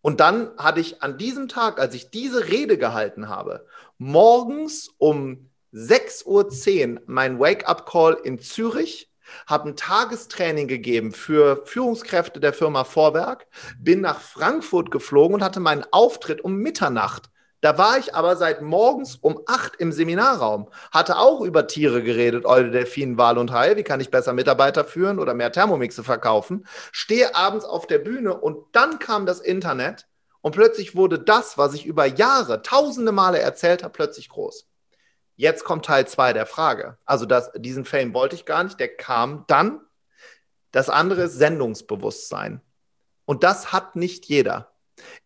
Und dann hatte ich an diesem Tag, als ich diese Rede gehalten habe, morgens um 6.10 Uhr mein Wake-up-Call in Zürich habe ein Tagestraining gegeben für Führungskräfte der Firma Vorwerk, bin nach Frankfurt geflogen und hatte meinen Auftritt um Mitternacht. Da war ich aber seit morgens um acht im Seminarraum, hatte auch über Tiere geredet, Eule, Delfin, Wal und Hai, wie kann ich besser Mitarbeiter führen oder mehr Thermomixe verkaufen, stehe abends auf der Bühne und dann kam das Internet und plötzlich wurde das, was ich über Jahre, tausende Male erzählt habe, plötzlich groß. Jetzt kommt Teil 2 der Frage. Also das, diesen Fame wollte ich gar nicht, der kam dann. Das andere ist Sendungsbewusstsein. Und das hat nicht jeder.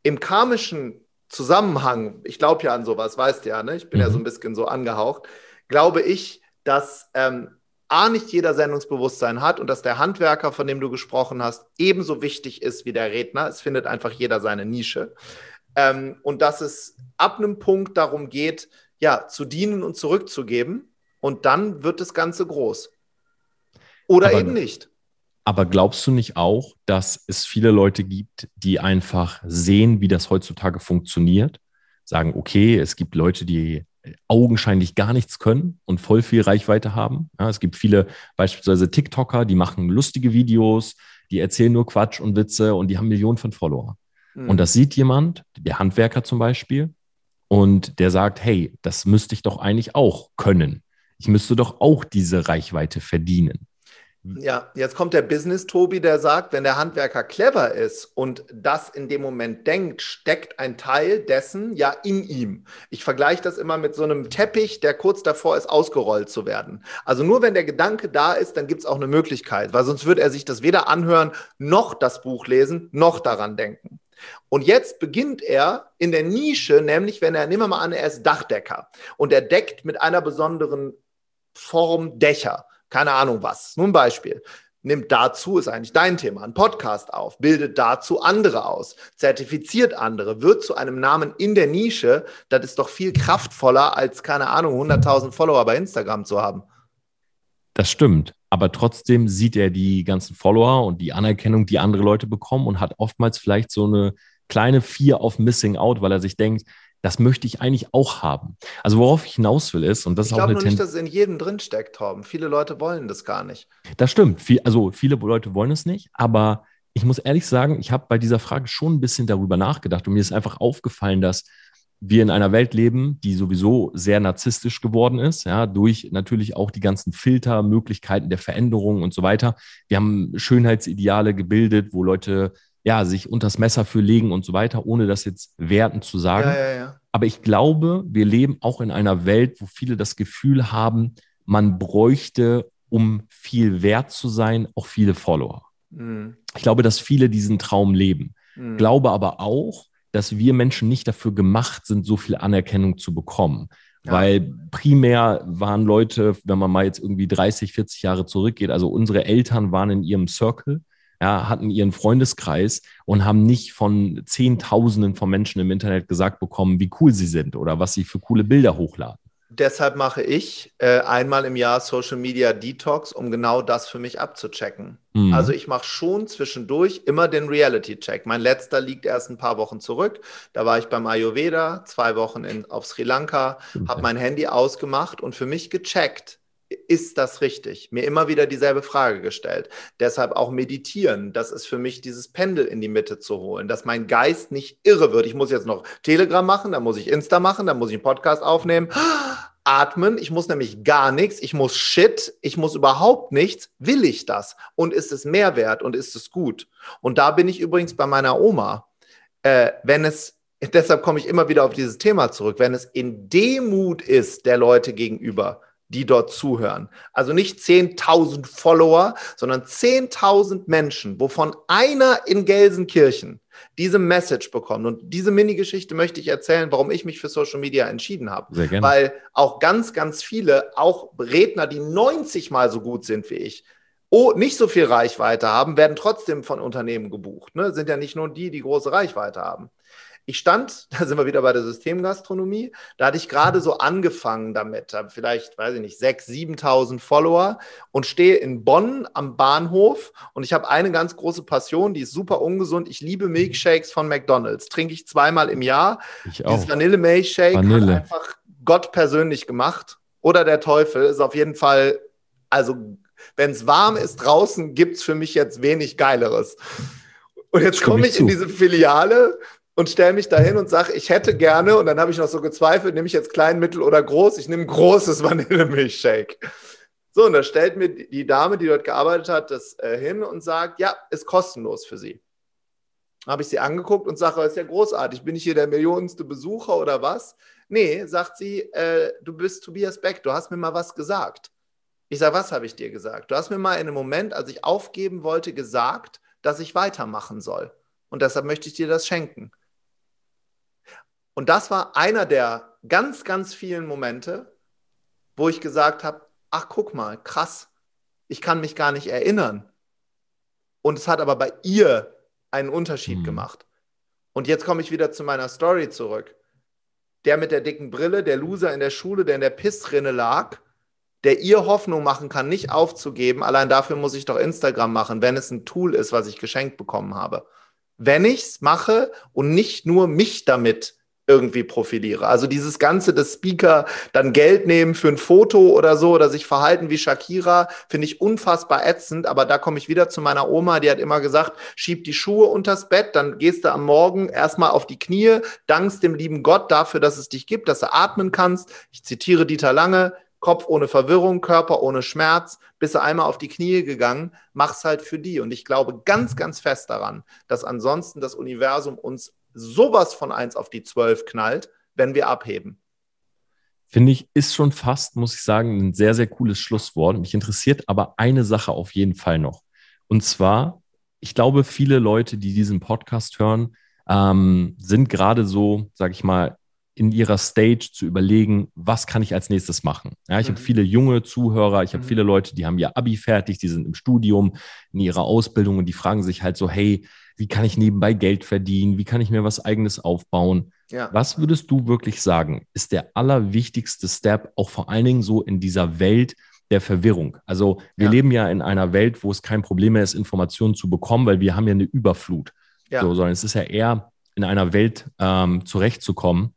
Im karmischen Zusammenhang, ich glaube ja an sowas, weißt du ja, ne? ich bin mhm. ja so ein bisschen so angehaucht, glaube ich, dass ähm, A, nicht jeder Sendungsbewusstsein hat und dass der Handwerker, von dem du gesprochen hast, ebenso wichtig ist wie der Redner. Es findet einfach jeder seine Nische. Ähm, und dass es ab einem Punkt darum geht, ja, zu dienen und zurückzugeben. Und dann wird das Ganze groß. Oder aber, eben nicht. Aber glaubst du nicht auch, dass es viele Leute gibt, die einfach sehen, wie das heutzutage funktioniert? Sagen, okay, es gibt Leute, die augenscheinlich gar nichts können und voll viel Reichweite haben. Ja, es gibt viele beispielsweise TikToker, die machen lustige Videos, die erzählen nur Quatsch und Witze und die haben Millionen von Follower. Mhm. Und das sieht jemand, der Handwerker zum Beispiel, und der sagt, hey, das müsste ich doch eigentlich auch können. Ich müsste doch auch diese Reichweite verdienen. Ja, jetzt kommt der Business-Tobi, der sagt, wenn der Handwerker clever ist und das in dem Moment denkt, steckt ein Teil dessen ja in ihm. Ich vergleiche das immer mit so einem Teppich, der kurz davor ist, ausgerollt zu werden. Also nur wenn der Gedanke da ist, dann gibt es auch eine Möglichkeit, weil sonst würde er sich das weder anhören, noch das Buch lesen, noch daran denken. Und jetzt beginnt er in der Nische, nämlich wenn er, nehmen wir mal an, er ist Dachdecker und er deckt mit einer besonderen Form Dächer. Keine Ahnung was. Nur ein Beispiel. Nimmt dazu, ist eigentlich dein Thema, einen Podcast auf, bildet dazu andere aus, zertifiziert andere, wird zu einem Namen in der Nische. Das ist doch viel kraftvoller, als, keine Ahnung, 100.000 Follower bei Instagram zu haben. Das stimmt. Aber trotzdem sieht er die ganzen Follower und die Anerkennung, die andere Leute bekommen und hat oftmals vielleicht so eine kleine Vier auf Missing Out, weil er sich denkt, das möchte ich eigentlich auch haben. Also worauf ich hinaus will ist, und das ich ist auch eine Ich glaube nicht, dass es in jedem drin steckt, Torben. Viele Leute wollen das gar nicht. Das stimmt. also viele Leute wollen es nicht, aber ich muss ehrlich sagen, ich habe bei dieser Frage schon ein bisschen darüber nachgedacht und mir ist einfach aufgefallen, dass wir in einer Welt leben, die sowieso sehr narzisstisch geworden ist, ja, durch natürlich auch die ganzen Filter, Möglichkeiten der Veränderung und so weiter. Wir haben Schönheitsideale gebildet, wo Leute ja sich unters Messer für legen und so weiter, ohne das jetzt werten zu sagen. Ja, ja, ja. Aber ich glaube, wir leben auch in einer Welt, wo viele das Gefühl haben, man bräuchte, um viel wert zu sein, auch viele Follower. Mhm. Ich glaube, dass viele diesen Traum leben. Mhm. Glaube aber auch, dass wir Menschen nicht dafür gemacht sind, so viel Anerkennung zu bekommen. Ja. Weil primär waren Leute, wenn man mal jetzt irgendwie 30, 40 Jahre zurückgeht, also unsere Eltern waren in ihrem Circle, ja, hatten ihren Freundeskreis und haben nicht von Zehntausenden von Menschen im Internet gesagt bekommen, wie cool sie sind oder was sie für coole Bilder hochladen deshalb mache ich äh, einmal im Jahr Social Media Detox, um genau das für mich abzuchecken. Mhm. Also ich mache schon zwischendurch immer den Reality-Check. Mein letzter liegt erst ein paar Wochen zurück. Da war ich beim Ayurveda, zwei Wochen in, auf Sri Lanka, habe mein Handy ausgemacht und für mich gecheckt, ist das richtig? Mir immer wieder dieselbe Frage gestellt. Deshalb auch meditieren. Das ist für mich dieses Pendel in die Mitte zu holen, dass mein Geist nicht irre wird. Ich muss jetzt noch Telegram machen, dann muss ich Insta machen, dann muss ich einen Podcast aufnehmen. Atmen, ich muss nämlich gar nichts, ich muss Shit, ich muss überhaupt nichts. Will ich das? Und ist es Mehrwert und ist es gut? Und da bin ich übrigens bei meiner Oma. Äh, wenn es deshalb komme ich immer wieder auf dieses Thema zurück, wenn es in Demut ist der Leute gegenüber, die dort zuhören. Also nicht 10.000 Follower, sondern 10.000 Menschen, wovon einer in Gelsenkirchen diese Message bekommt. Und diese Mini-Geschichte möchte ich erzählen, warum ich mich für Social Media entschieden habe. Sehr gerne. Weil auch ganz, ganz viele, auch Redner, die 90 mal so gut sind wie ich, oh, nicht so viel Reichweite haben, werden trotzdem von Unternehmen gebucht. Ne? Sind ja nicht nur die, die große Reichweite haben ich stand, da sind wir wieder bei der Systemgastronomie, da hatte ich gerade so angefangen damit, habe vielleicht, weiß ich nicht, 6.000, 7.000 Follower und stehe in Bonn am Bahnhof und ich habe eine ganz große Passion, die ist super ungesund. Ich liebe Milkshakes von McDonald's, trinke ich zweimal im Jahr. Ich auch. Dieses Vanille-Milkshake Vanille. hat einfach Gott persönlich gemacht oder der Teufel ist auf jeden Fall, also wenn es warm ist draußen, gibt es für mich jetzt wenig Geileres. Und jetzt komme ich, ich in diese Filiale und stelle mich dahin und sage, ich hätte gerne, und dann habe ich noch so gezweifelt, nehme ich jetzt klein, mittel oder groß? Ich nehme großes Vanillemilchshake. So, und da stellt mir die Dame, die dort gearbeitet hat, das äh, hin und sagt, ja, ist kostenlos für Sie. Habe ich sie angeguckt und sage, ist ja großartig, bin ich hier der millionenste Besucher oder was? Nee, sagt sie, äh, du bist Tobias Beck, du hast mir mal was gesagt. Ich sage, was habe ich dir gesagt? Du hast mir mal in einem Moment, als ich aufgeben wollte, gesagt, dass ich weitermachen soll. Und deshalb möchte ich dir das schenken. Und das war einer der ganz, ganz vielen Momente, wo ich gesagt habe, ach guck mal, krass, ich kann mich gar nicht erinnern. Und es hat aber bei ihr einen Unterschied mhm. gemacht. Und jetzt komme ich wieder zu meiner Story zurück. Der mit der dicken Brille, der Loser in der Schule, der in der Pissrinne lag, der ihr Hoffnung machen kann, nicht aufzugeben. Allein dafür muss ich doch Instagram machen, wenn es ein Tool ist, was ich geschenkt bekommen habe. Wenn ich es mache und nicht nur mich damit irgendwie profiliere. Also dieses Ganze, dass Speaker dann Geld nehmen für ein Foto oder so oder sich verhalten wie Shakira, finde ich unfassbar ätzend. Aber da komme ich wieder zu meiner Oma, die hat immer gesagt, schieb die Schuhe unters Bett, dann gehst du am Morgen erstmal auf die Knie, dankst dem lieben Gott dafür, dass es dich gibt, dass du atmen kannst. Ich zitiere Dieter Lange, Kopf ohne Verwirrung, Körper ohne Schmerz, bist du einmal auf die Knie gegangen, mach's halt für die. Und ich glaube ganz, ganz fest daran, dass ansonsten das Universum uns sowas von eins auf die zwölf knallt, wenn wir abheben. Finde ich, ist schon fast, muss ich sagen, ein sehr, sehr cooles Schlusswort. Mich interessiert aber eine Sache auf jeden Fall noch. Und zwar, ich glaube, viele Leute, die diesen Podcast hören, ähm, sind gerade so, sag ich mal, in ihrer Stage zu überlegen, was kann ich als nächstes machen. Ja, ich mhm. habe viele junge Zuhörer, ich habe mhm. viele Leute, die haben ihr Abi fertig, die sind im Studium, in ihrer Ausbildung und die fragen sich halt so, hey, wie kann ich nebenbei Geld verdienen, wie kann ich mir was eigenes aufbauen. Ja. Was würdest du wirklich sagen, ist der allerwichtigste Step, auch vor allen Dingen so in dieser Welt der Verwirrung? Also wir ja. leben ja in einer Welt, wo es kein Problem mehr ist, Informationen zu bekommen, weil wir haben ja eine Überflut. Ja. So, sondern es ist ja eher in einer Welt ähm, zurechtzukommen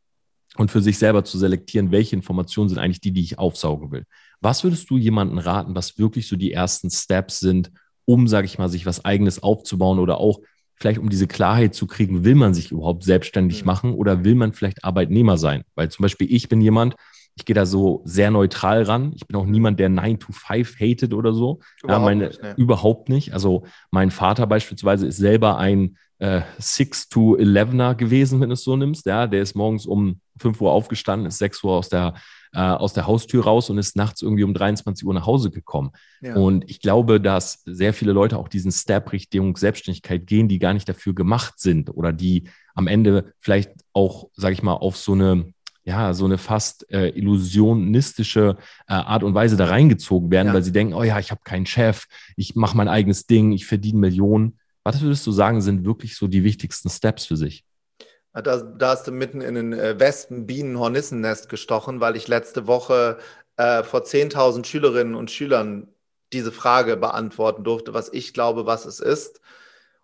und für sich selber zu selektieren, welche Informationen sind eigentlich die, die ich aufsaugen will. Was würdest du jemandem raten, was wirklich so die ersten Steps sind, um, sage ich mal, sich was eigenes aufzubauen oder auch vielleicht um diese Klarheit zu kriegen, will man sich überhaupt selbstständig mhm. machen oder will man vielleicht Arbeitnehmer sein? Weil zum Beispiel ich bin jemand, ich gehe da so sehr neutral ran. Ich bin auch niemand, der 9 to 5 hatet oder so. Überhaupt, ja, meine, nicht, ne? überhaupt nicht. Also mein Vater beispielsweise ist selber ein äh, 6 to 11er gewesen, wenn du es so nimmst. Ja, der ist morgens um 5 Uhr aufgestanden, ist 6 Uhr aus der, äh, aus der Haustür raus und ist nachts irgendwie um 23 Uhr nach Hause gekommen. Ja. Und ich glaube, dass sehr viele Leute auch diesen Step Richtung Selbstständigkeit gehen, die gar nicht dafür gemacht sind oder die am Ende vielleicht auch, sage ich mal, auf so eine ja, so eine fast äh, illusionistische äh, Art und Weise da reingezogen werden, ja. weil sie denken, oh ja, ich habe keinen Chef, ich mache mein eigenes Ding, ich verdiene Millionen. Was würdest du sagen, sind wirklich so die wichtigsten Steps für sich? Da, da hast du mitten in ein äh, Wespen-Bienen-Hornissennest gestochen, weil ich letzte Woche äh, vor 10.000 Schülerinnen und Schülern diese Frage beantworten durfte, was ich glaube, was es ist.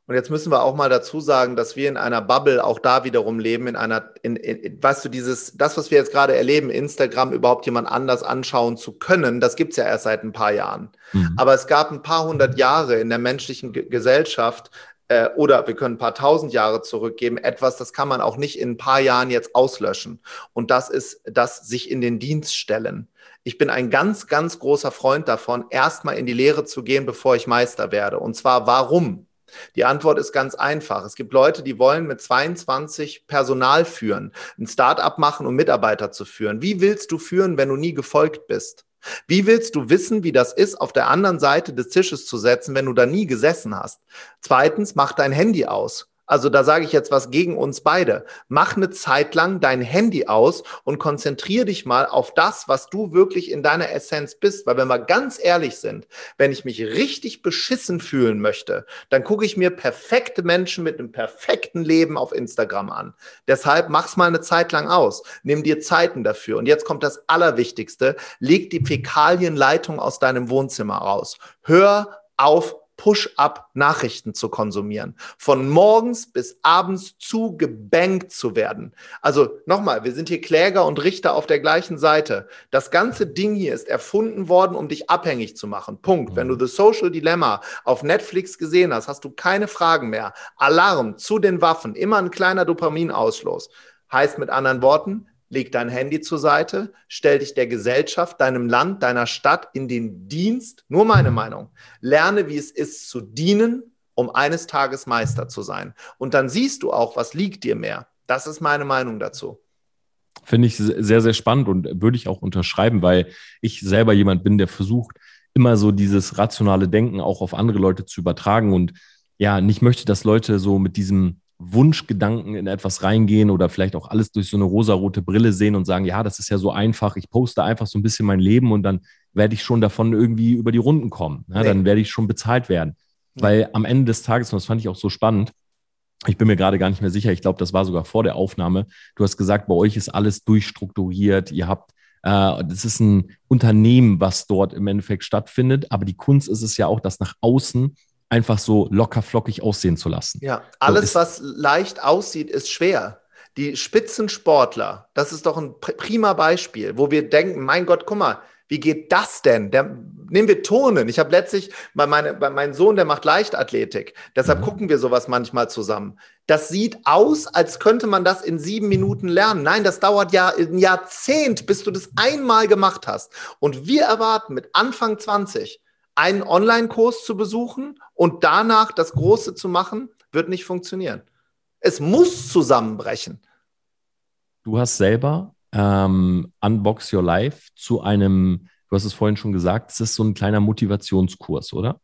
Und jetzt müssen wir auch mal dazu sagen, dass wir in einer Bubble auch da wiederum leben, in einer, in, in, weißt du, dieses, das, was wir jetzt gerade erleben, Instagram überhaupt jemand anders anschauen zu können, das gibt's ja erst seit ein paar Jahren. Mhm. Aber es gab ein paar hundert Jahre in der menschlichen Gesellschaft, äh, oder wir können ein paar tausend Jahre zurückgeben, etwas, das kann man auch nicht in ein paar Jahren jetzt auslöschen. Und das ist das sich in den Dienst stellen. Ich bin ein ganz, ganz großer Freund davon, erstmal in die Lehre zu gehen, bevor ich Meister werde. Und zwar warum? Die Antwort ist ganz einfach. Es gibt Leute, die wollen mit 22 Personal führen, ein Start-up machen, um Mitarbeiter zu führen. Wie willst du führen, wenn du nie gefolgt bist? Wie willst du wissen, wie das ist, auf der anderen Seite des Tisches zu setzen, wenn du da nie gesessen hast? Zweitens, mach dein Handy aus. Also da sage ich jetzt was gegen uns beide. Mach eine Zeit lang dein Handy aus und konzentriere dich mal auf das, was du wirklich in deiner Essenz bist. Weil wenn wir ganz ehrlich sind, wenn ich mich richtig beschissen fühlen möchte, dann gucke ich mir perfekte Menschen mit einem perfekten Leben auf Instagram an. Deshalb mach's mal eine Zeit lang aus. Nimm dir Zeiten dafür. Und jetzt kommt das Allerwichtigste. Leg die Fäkalienleitung aus deinem Wohnzimmer raus. Hör auf Push-up-Nachrichten zu konsumieren. Von morgens bis abends zu gebankt zu werden. Also nochmal, wir sind hier Kläger und Richter auf der gleichen Seite. Das ganze Ding hier ist erfunden worden, um dich abhängig zu machen. Punkt. Wenn du mhm. The Social Dilemma auf Netflix gesehen hast, hast du keine Fragen mehr. Alarm zu den Waffen, immer ein kleiner Dopaminausschluss. Heißt mit anderen Worten, leg dein Handy zur Seite, stell dich der Gesellschaft, deinem Land, deiner Stadt in den Dienst. Nur meine Meinung. Lerne, wie es ist zu dienen, um eines Tages Meister zu sein. Und dann siehst du auch, was liegt dir mehr. Das ist meine Meinung dazu. Finde ich sehr, sehr spannend und würde ich auch unterschreiben, weil ich selber jemand bin, der versucht, immer so dieses rationale Denken auch auf andere Leute zu übertragen und ja, nicht möchte, dass Leute so mit diesem Wunschgedanken in etwas reingehen oder vielleicht auch alles durch so eine rosarote Brille sehen und sagen, ja, das ist ja so einfach, ich poste einfach so ein bisschen mein Leben und dann werde ich schon davon irgendwie über die Runden kommen. Ja, nee. Dann werde ich schon bezahlt werden. Weil am Ende des Tages, und das fand ich auch so spannend, ich bin mir gerade gar nicht mehr sicher, ich glaube, das war sogar vor der Aufnahme, du hast gesagt, bei euch ist alles durchstrukturiert, ihr habt äh, das ist ein Unternehmen, was dort im Endeffekt stattfindet. Aber die Kunst ist es ja auch, dass nach außen einfach so locker flockig aussehen zu lassen. Ja, alles, so was leicht aussieht, ist schwer. Die Spitzensportler, das ist doch ein prima Beispiel, wo wir denken, mein Gott, guck mal, wie geht das denn? Der, nehmen wir Turnen. Ich habe letztlich bei, meine, bei meinem Sohn, der macht Leichtathletik. Deshalb mhm. gucken wir sowas manchmal zusammen. Das sieht aus, als könnte man das in sieben Minuten lernen. Nein, das dauert ja ein Jahrzehnt, bis du das einmal gemacht hast. Und wir erwarten mit Anfang 20, einen Online-Kurs zu besuchen und danach das Große zu machen, wird nicht funktionieren. Es muss zusammenbrechen. Du hast selber ähm, Unbox Your Life zu einem, du hast es vorhin schon gesagt, es ist so ein kleiner Motivationskurs, oder?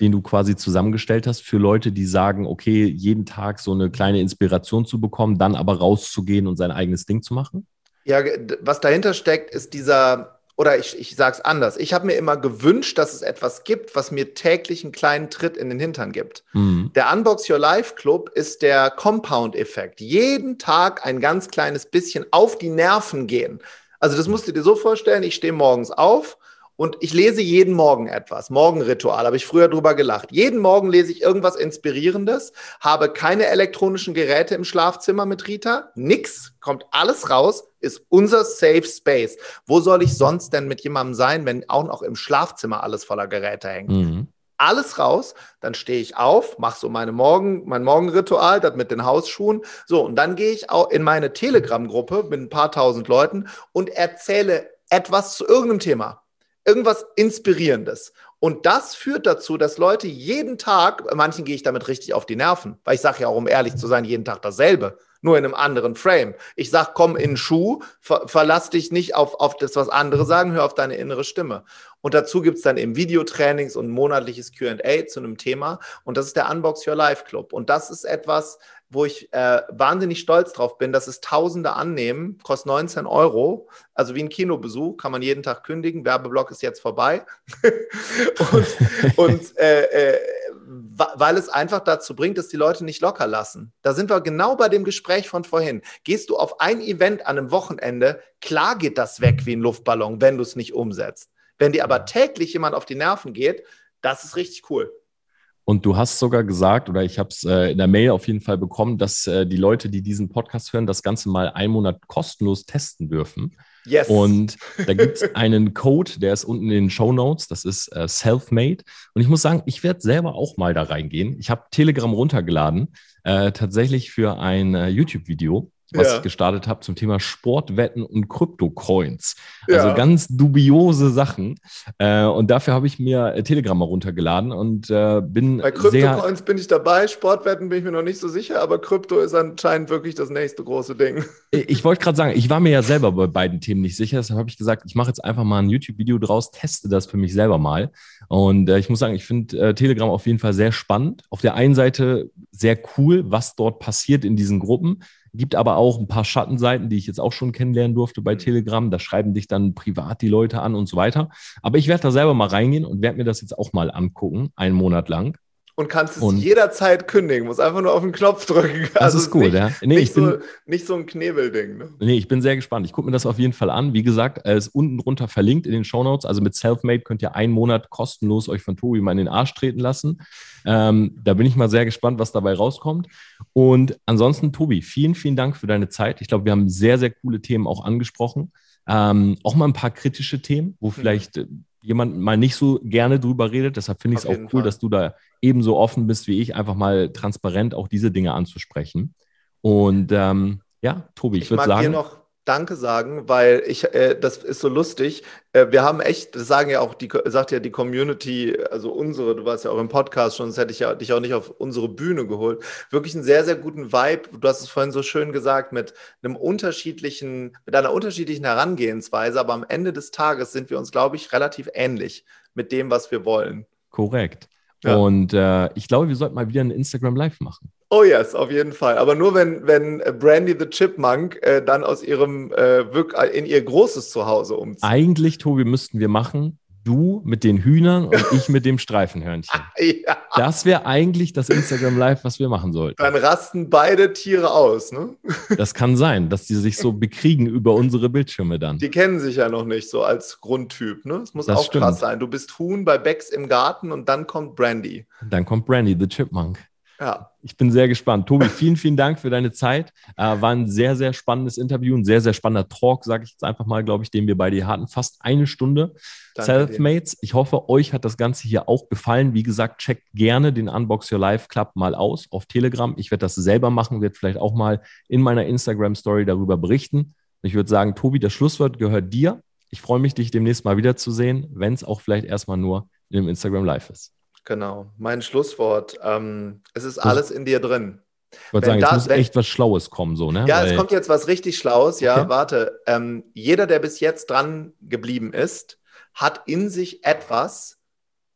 Den du quasi zusammengestellt hast für Leute, die sagen, okay, jeden Tag so eine kleine Inspiration zu bekommen, dann aber rauszugehen und sein eigenes Ding zu machen? Ja, was dahinter steckt, ist dieser oder ich, ich sage es anders, ich habe mir immer gewünscht, dass es etwas gibt, was mir täglich einen kleinen Tritt in den Hintern gibt. Mhm. Der Unbox Your Life Club ist der Compound-Effekt. Jeden Tag ein ganz kleines bisschen auf die Nerven gehen. Also das musst du dir so vorstellen, ich stehe morgens auf und ich lese jeden Morgen etwas. Morgenritual, habe ich früher drüber gelacht. Jeden Morgen lese ich irgendwas Inspirierendes, habe keine elektronischen Geräte im Schlafzimmer mit Rita, nix, kommt alles raus, ist unser Safe Space. Wo soll ich sonst denn mit jemandem sein, wenn auch noch im Schlafzimmer alles voller Geräte hängt? Mhm. alles raus, dann stehe ich auf, mache so meine Morgen, mein Morgenritual, das mit den Hausschuhen. So, und dann gehe ich auch in meine Telegram-Gruppe mit ein paar tausend Leuten und erzähle etwas zu irgendeinem Thema. Irgendwas Inspirierendes. Und das führt dazu, dass Leute jeden Tag, manchen gehe ich damit richtig auf die Nerven, weil ich sage ja auch, um ehrlich zu sein, jeden Tag dasselbe, nur in einem anderen Frame. Ich sage, komm in den Schuh, ver verlass dich nicht auf, auf das, was andere sagen, hör auf deine innere Stimme. Und dazu gibt es dann eben Videotrainings und monatliches QA zu einem Thema. Und das ist der Unbox Your Life Club. Und das ist etwas, wo ich äh, wahnsinnig stolz drauf bin, dass es Tausende annehmen, kostet 19 Euro, also wie ein Kinobesuch, kann man jeden Tag kündigen, Werbeblock ist jetzt vorbei. und, und äh, äh, weil es einfach dazu bringt, dass die Leute nicht locker lassen. Da sind wir genau bei dem Gespräch von vorhin. Gehst du auf ein Event an einem Wochenende, klar geht das weg wie ein Luftballon, wenn du es nicht umsetzt. Wenn dir aber täglich jemand auf die Nerven geht, das ist richtig cool. Und du hast sogar gesagt, oder ich habe es äh, in der Mail auf jeden Fall bekommen, dass äh, die Leute, die diesen Podcast hören, das Ganze mal einen Monat kostenlos testen dürfen. Yes. Und da gibt es einen Code, der ist unten in den Show Notes. Das ist äh, Selfmade. Und ich muss sagen, ich werde selber auch mal da reingehen. Ich habe Telegram runtergeladen, äh, tatsächlich für ein äh, YouTube-Video was ja. ich gestartet habe zum Thema Sportwetten und Krypto-Coins. Also ja. ganz dubiose Sachen. Äh, und dafür habe ich mir äh, Telegram mal runtergeladen und äh, bin. Bei Krypto-Coins bin ich dabei, Sportwetten bin ich mir noch nicht so sicher, aber Krypto ist anscheinend wirklich das nächste große Ding. Ich wollte gerade sagen, ich war mir ja selber bei beiden Themen nicht sicher, deshalb habe ich gesagt, ich mache jetzt einfach mal ein YouTube-Video draus, teste das für mich selber mal. Und äh, ich muss sagen, ich finde äh, Telegram auf jeden Fall sehr spannend. Auf der einen Seite sehr cool, was dort passiert in diesen Gruppen. Gibt aber auch ein paar Schattenseiten, die ich jetzt auch schon kennenlernen durfte bei mhm. Telegram. Da schreiben dich dann privat die Leute an und so weiter. Aber ich werde da selber mal reingehen und werde mir das jetzt auch mal angucken, einen Monat lang und kannst es und jederzeit kündigen. Muss einfach nur auf den Knopf drücken. Das also ist gut, nicht, ja. Nee, nicht, ich bin, so, nicht so ein Knebelding. Ne? Nee, ich bin sehr gespannt. Ich gucke mir das auf jeden Fall an. Wie gesagt, er ist unten drunter verlinkt in den Show Notes. Also mit Selfmade könnt ihr einen Monat kostenlos euch von Tobi mal in den Arsch treten lassen. Ähm, da bin ich mal sehr gespannt, was dabei rauskommt. Und ansonsten, Tobi, vielen, vielen Dank für deine Zeit. Ich glaube, wir haben sehr, sehr coole Themen auch angesprochen. Ähm, auch mal ein paar kritische Themen, wo mhm. vielleicht mhm jemand mal nicht so gerne drüber redet. Deshalb finde ich es auch cool, Fall. dass du da ebenso offen bist wie ich, einfach mal transparent auch diese Dinge anzusprechen. Und ähm, ja, Tobi, ich, ich würde sagen. noch Danke sagen, weil ich, äh, das ist so lustig. Äh, wir haben echt, das sagen ja auch die, sagt ja die Community, also unsere, du warst ja auch im Podcast schon, sonst hätte ich ja dich auch nicht auf unsere Bühne geholt. Wirklich einen sehr, sehr guten Vibe. Du hast es vorhin so schön gesagt, mit einem unterschiedlichen, mit einer unterschiedlichen Herangehensweise, aber am Ende des Tages sind wir uns, glaube ich, relativ ähnlich mit dem, was wir wollen. Korrekt. Ja. Und äh, ich glaube, wir sollten mal wieder ein Instagram Live machen. Oh yes, auf jeden Fall. Aber nur wenn, wenn Brandy the Chipmunk äh, dann aus ihrem äh, in ihr großes Zuhause umzieht. Eigentlich, Tobi, müssten wir machen, du mit den Hühnern und ich mit dem Streifenhörnchen. ja. Das wäre eigentlich das Instagram Live, was wir machen sollten. Dann rasten beide Tiere aus, ne? Das kann sein, dass die sich so bekriegen über unsere Bildschirme dann. Die kennen sich ja noch nicht so als Grundtyp, ne? Das muss das auch stimmt. krass sein. Du bist Huhn bei Becks im Garten und dann kommt Brandy. Dann kommt Brandy, the Chipmunk. Ja. Ich bin sehr gespannt. Tobi, vielen, vielen Dank für deine Zeit. Äh, war ein sehr, sehr spannendes Interview, ein sehr, sehr spannender Talk, sage ich jetzt einfach mal, glaube ich, den wir bei dir hatten. Fast eine Stunde. Selfmates. Ich hoffe, euch hat das Ganze hier auch gefallen. Wie gesagt, checkt gerne den Unbox Your Life Club mal aus auf Telegram. Ich werde das selber machen, werde vielleicht auch mal in meiner Instagram-Story darüber berichten. Ich würde sagen, Tobi, das Schlusswort gehört dir. Ich freue mich, dich demnächst mal wiederzusehen, wenn es auch vielleicht erstmal nur in dem Instagram Live ist. Genau, mein Schlusswort. Ähm, es ist alles in dir drin. Ich wollte sagen, da, muss wenn, echt was Schlaues kommen, so, ne? Ja, Weil, es kommt jetzt was richtig Schlaues. Ja, okay. warte. Ähm, jeder, der bis jetzt dran geblieben ist, hat in sich etwas,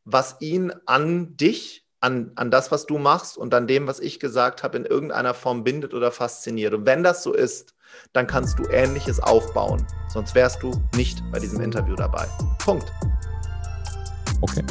was ihn an dich, an, an das, was du machst und an dem, was ich gesagt habe, in irgendeiner Form bindet oder fasziniert. Und wenn das so ist, dann kannst du Ähnliches aufbauen. Sonst wärst du nicht bei diesem Interview dabei. Punkt. Okay.